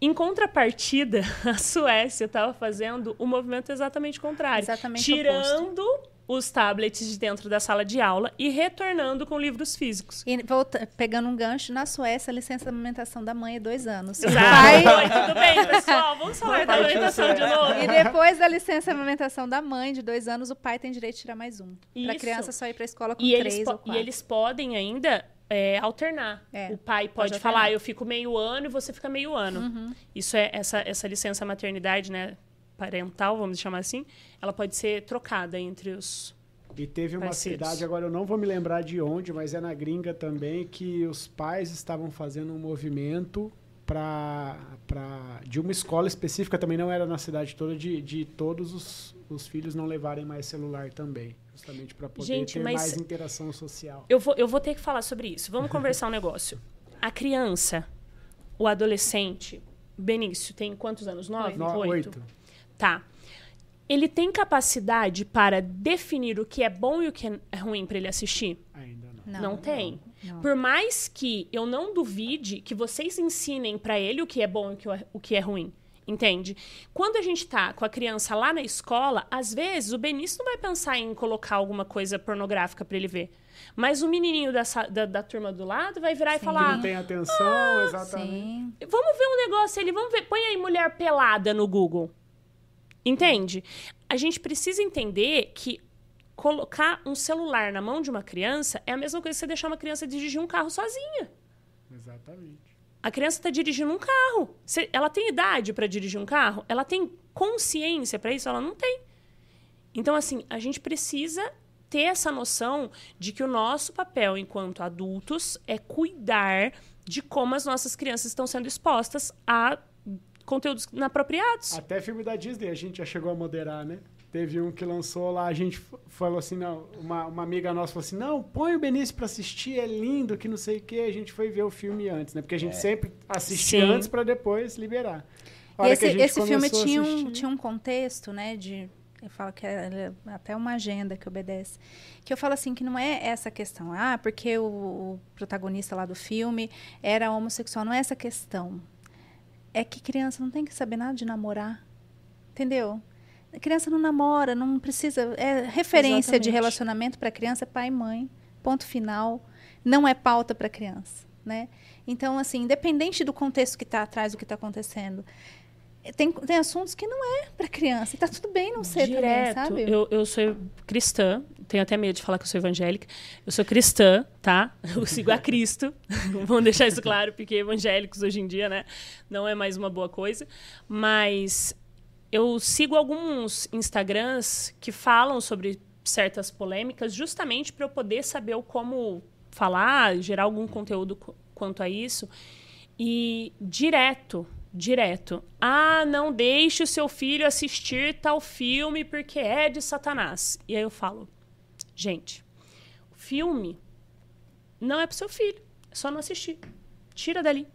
Em contrapartida, a Suécia estava fazendo o movimento exatamente contrário. Exatamente tirando oposto. os tablets de dentro da sala de aula e retornando com livros físicos. E volta, pegando um gancho, na Suécia, a licença de amamentação da mãe é dois anos. Exato. Pai... Oi, tudo bem, pessoal? Vamos falar da amamentação de novo. E depois da licença de amamentação da mãe, de dois anos, o pai tem direito de tirar mais um. Para a criança só ir para a escola com e três ou quatro. E eles podem ainda é, alternar. É, o pai pode, pode falar, eu fico meio ano e você fica meio ano. Uhum. Isso é essa, essa licença maternidade, né, parental, vamos chamar assim, ela pode ser trocada entre os e teve uma parceiros. cidade, agora eu não vou me lembrar de onde, mas é na gringa também, que os pais estavam fazendo um movimento para de uma escola específica, também não era na cidade toda, de, de todos os, os filhos não levarem mais celular também. Justamente para poder Gente, ter mais interação social. Eu vou, eu vou ter que falar sobre isso. Vamos conversar um negócio. A criança, o adolescente, Benício, tem quantos anos? Nove? No, oito. oito. Tá. Ele tem capacidade para definir o que é bom e o que é ruim para ele assistir? Ainda não. Não, não tem. Não. Por mais que eu não duvide que vocês ensinem para ele o que é bom e o que é ruim. Entende? Quando a gente tá com a criança lá na escola, às vezes o Benício não vai pensar em colocar alguma coisa pornográfica para ele ver. Mas o menininho da, da, da, turma do lado vai virar sim. e falar. Não tem atenção, ah, exatamente. Sim. Vamos ver um negócio ali, vamos ver. Põe aí mulher pelada no Google. Entende? A gente precisa entender que colocar um celular na mão de uma criança é a mesma coisa que você deixar uma criança dirigir um carro sozinha. Exatamente. A criança está dirigindo um carro. ela tem idade para dirigir um carro? Ela tem consciência para isso? Ela não tem. Então, assim, a gente precisa ter essa noção de que o nosso papel enquanto adultos é cuidar de como as nossas crianças estão sendo expostas a conteúdos inapropriados. Até filme da Disney a gente já chegou a moderar, né? Teve um que lançou lá, a gente falou assim, não, uma, uma amiga nossa falou assim, não, põe o Benício pra assistir, é lindo, que não sei o quê. A gente foi ver o filme antes, né? Porque a gente É. sempre assiste Sim. antes pra depois liberar. E esse, esse filme tinha um, tinha um contexto, né, de... Eu falo que é até uma agenda que obedece. Que eu falo assim, que não é essa questão. Ah, porque o, o protagonista lá do filme era homossexual. Não é essa questão. É que criança não tem que saber nada de namorar. Entendeu? A criança não namora, não precisa. É referência de Exatamente. relacionamento para criança é pai e mãe. Ponto final. Não é pauta para criança, né? Então, assim, independente do contexto que está atrás do que está acontecendo, tem, tem assuntos que não é para criança. E tá tudo bem não ser Direto. também, sabe? Eu, eu sou cristã, tenho até medo de falar que eu sou evangélica. Eu sou cristã, tá? Eu sigo a Cristo. Vamos deixar isso claro, porque evangélicos hoje em dia, né, não é mais uma boa coisa. Mas eu sigo alguns Instagrams que falam sobre certas polêmicas, justamente para eu poder saber como falar, gerar algum conteúdo qu- quanto a isso. E direto, direto. Ah, não deixe o seu filho assistir tal filme porque é de Satanás. E aí eu falo, gente, o filme não é pro seu filho. É só não assistir. Tira dali.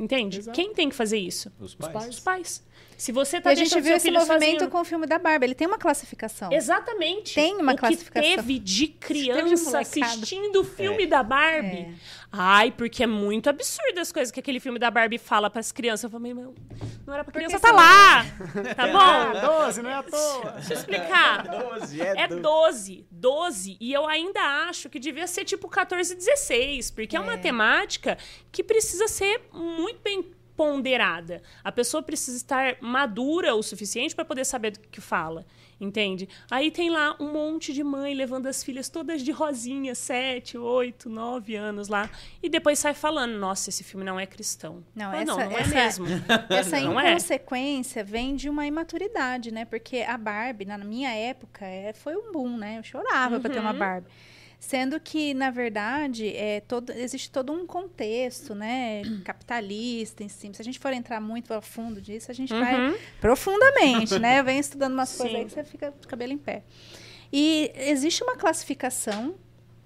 Entende? Exato. Quem tem que fazer isso? Os pais. pais. Os pais. Se você E tá a gente viu seu esse filho movimento sozinho... com o filme da Barbie. Ele tem uma classificação. Exatamente. Tem uma o classificação. que teve de Teve criança molecada. assistindo o filme É. da Barbie. É. Ai, porque é muito absurdo as coisas que aquele filme da Barbie fala pras crianças. Eu falei, meu, não era pra Porque criança tá lá. Tá bom? 12, não é à toa. Deixa eu explicar. 12, É 12, 12. E eu ainda acho que devia ser tipo 14, 16. Porque é, uma É. temática que precisa ser muito bem ponderada. A pessoa precisa estar madura o suficiente para poder saber do que fala. Entende? Aí tem lá um monte de mãe levando as filhas todas de rosinha, 7, 8, 9 anos lá. E depois sai falando: nossa, esse filme não é cristão. Não, Ah, essa- não, não essa- é mesmo. Essa Não é? inconsequência vem de uma imaturidade, né? Porque a Barbie, na minha época, é, foi um boom, né? Eu chorava pra ter uma Uhum. Barbie. Sendo que, na verdade, é todo, existe todo um contexto, né? Capitalista em cima. Se a gente for entrar muito a fundo disso, a gente vai Uhum. profundamente, né? Vem estudando umas Sim. coisas aí que você fica de cabelo em pé. E existe uma classificação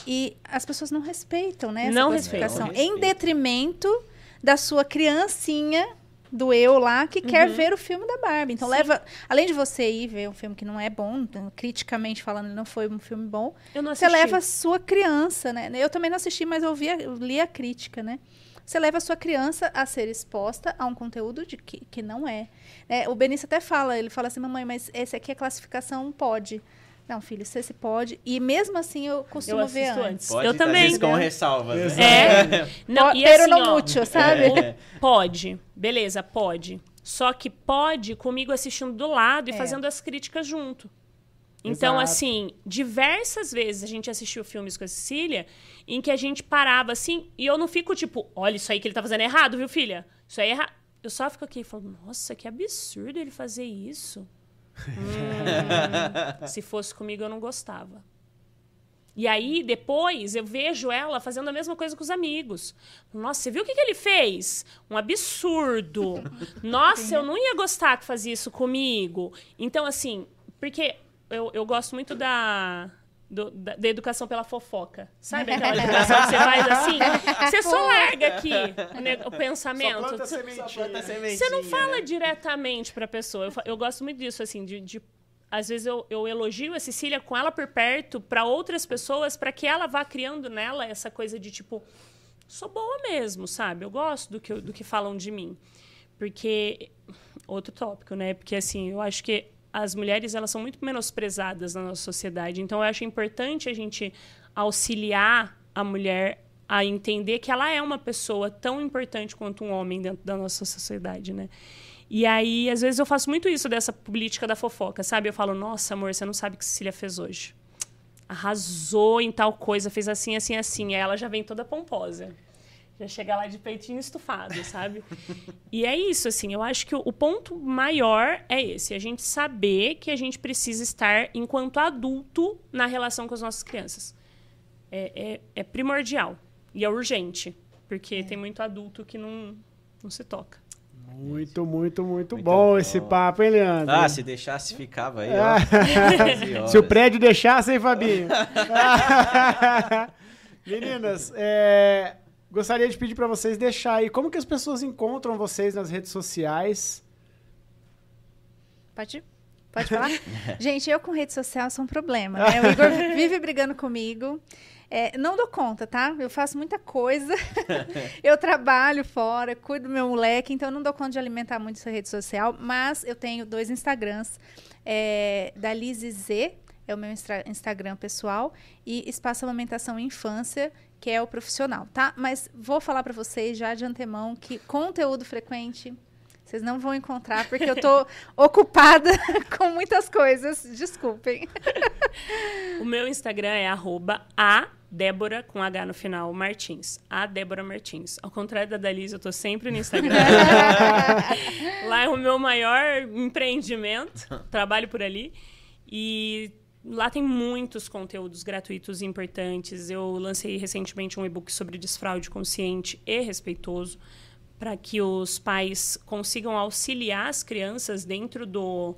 e as pessoas não respeitam, né? Essa Não classificação. respeitam. Em detrimento da sua criancinha do eu lá que quer ver o filme da Barbie. Então Uhum. Sim. leva, além de você ir ver um filme que não é bom, então, criticamente falando, ele não foi um filme bom, Eu não você leva a sua criança, né? Eu também não assisti, mas eu, vi a- eu li a crítica, né? Você leva a sua criança a ser exposta a um conteúdo de que, que não é. É, O Benício até fala, ele fala assim, mamãe, mas esse aqui é classificação pode. Não, filho, se esse pode. E mesmo assim eu costumo Eu ver antes. antes. Pode, eu às também. vezes, com ressalvas. né? É. Não, e assim, no ó, sabe? É. Pode, beleza, pode. Só que pode comigo assistindo do lado e É. fazendo as críticas junto. Então, Exato. assim, diversas vezes a gente assistiu filmes com a Cecília em que a gente parava assim e eu não fico tipo, olha, isso aí que ele tá fazendo é errado, viu, filha? Isso aí é errado. Eu só fico aqui e falo, nossa, que absurdo ele fazer isso. Hum, se fosse comigo, eu não gostava. E aí, depois, eu vejo ela fazendo a mesma coisa com os amigos. Nossa, você viu o que, que ele fez? Um absurdo. Nossa, eu não ia gostar que fazia isso comigo. Então, assim, porque eu, eu gosto muito da, do- da, da educação pela fofoca. Sabe aquela educação que você faz assim? Você só larga aqui o, ne- o pensamento. Só planta sementinha. Você não fala diretamente pra pessoa. Eu, eu gosto muito disso, assim, de. de- às vezes eu, eu elogio a Cecília com ela por perto pra outras pessoas, pra que ela vá criando nela essa coisa de tipo, sou boa mesmo, sabe? Eu gosto do que, do que falam de mim. Porque. Outro tópico, né? Porque assim, eu acho que as mulheres elas são muito menosprezadas na nossa sociedade. Então eu acho importante a gente auxiliar a mulher a entender que ela é uma pessoa tão importante quanto um homem dentro da nossa sociedade, né? E aí, às vezes, eu faço muito isso dessa política da fofoca, sabe? Eu falo, nossa, amor, você não sabe o que Cecília fez hoje. Arrasou em tal coisa, fez assim, assim, assim. Aí ela já vem toda pomposa. Já chega lá de peitinho estufado, sabe? e é isso, assim. Eu acho que o, ponto maior é esse. A gente saber que a gente precisa estar, enquanto adulto, na relação com as nossas crianças. É, é, é primordial. E é urgente. Porque tem muito adulto que não, não se toca. Muito, muito, muito, Muito bom, bom. esse papo, hein, Leandro? Ah, se deixasse, ficava aí, ó. horas. Se o prédio deixasse, hein, Fabinho? Meninas, é, gostaria de pedir para vocês deixar aí como que as pessoas encontram vocês nas redes sociais. Pode, pode falar? Gente, eu com rede social sou um problema, né? O Igor vive brigando comigo. É, não dou conta, tá? Eu faço muita coisa. eu trabalho fora, cuido do meu moleque, então eu não dou conta de alimentar muito essa rede social. Mas eu tenho dois Instagrams. É, da Lizzie Z, é o meu Instagram pessoal, e Espaço Amamentação e Infância, que é o profissional, tá? Mas vou falar para vocês já de antemão que conteúdo frequente vocês não vão encontrar, porque eu tô ocupada com muitas coisas. Desculpem. O meu Instagram é arroba a Débora, com H no final, Martins. A Débora Martins. Ao contrário da Dalisa, eu tô sempre no Instagram. lá é o meu maior empreendimento. Trabalho por ali. E lá tem muitos conteúdos gratuitos e importantes. Eu lancei recentemente um e-book sobre desfraude consciente e respeitoso para que os pais consigam auxiliar as crianças dentro do,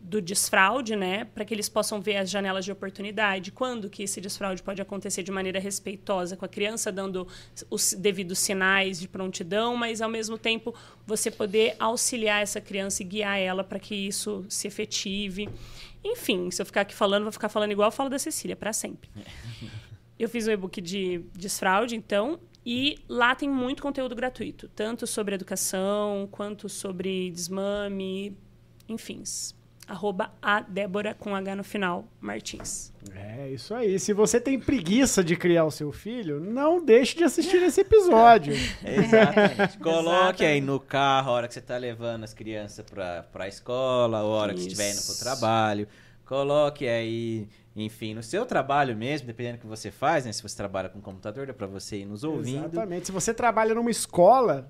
do desfraude, né, para que eles possam ver as janelas de oportunidade, quando que esse desfraude pode acontecer de maneira respeitosa, com a criança dando os devidos sinais de prontidão, mas ao mesmo tempo você poder auxiliar essa criança e guiar ela para que isso se efetive. Enfim, se eu ficar aqui falando, vou ficar falando igual eu falo da Cecília para sempre. Eu fiz um e-book de desfraude, então, e lá tem muito conteúdo gratuito, tanto sobre educação, quanto sobre desmame, enfim. Arroba a Débora com H no final, Martins. É isso aí. Se você tem preguiça de criar o seu filho, não deixe de assistir esse episódio. Exatamente. Coloque aí Exatamente. no carro a hora que você tá levando as crianças pra, pra escola, a hora que você estiver indo pro Isso. trabalho. Coloque aí, enfim, no seu trabalho mesmo, dependendo do que você faz, né? Se você trabalha com computador, dá pra você ir nos ouvindo. Exatamente. Se você trabalha numa escola,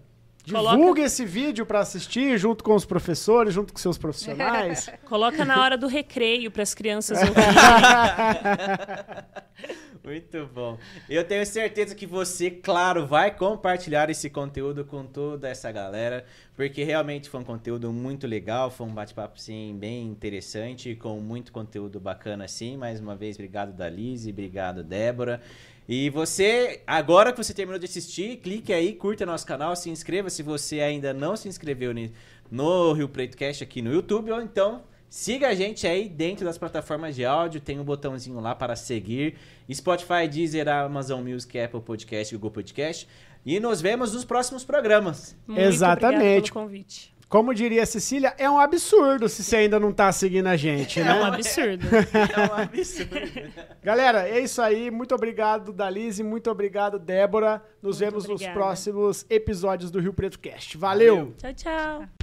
Coloca- divulgue esse vídeo para assistir junto com os professores, junto com seus profissionais. Coloca na hora do recreio para as crianças ouvirem. Muito bom. Eu tenho certeza que você, claro, vai compartilhar esse conteúdo com toda essa galera, porque realmente foi um conteúdo muito legal, foi um bate-papo, sim, bem interessante, com muito conteúdo bacana, sim. Mais uma vez, obrigado, Dalise, obrigado, Débora. E você, agora que você terminou de assistir, clique aí, curta nosso canal, se inscreva se você ainda não se inscreveu no Rio Preto Cast aqui no YouTube, ou então siga a gente aí dentro das plataformas de áudio, tem um botãozinho lá para seguir, Spotify, Deezer, Amazon Music, Apple Podcast Google Podcast. E nos vemos nos próximos programas. Muito Exatamente. obrigada pelo convite. Como diria a Cecília, é um absurdo se você ainda não tá seguindo a gente, É né? um absurdo. É um absurdo. Galera, é isso aí. Muito obrigado, Dalise. Muito obrigado, Débora. Nos Muito vemos nos obrigada. próximos episódios do Rio Preto Cast. Valeu. Valeu. tchau, tchau.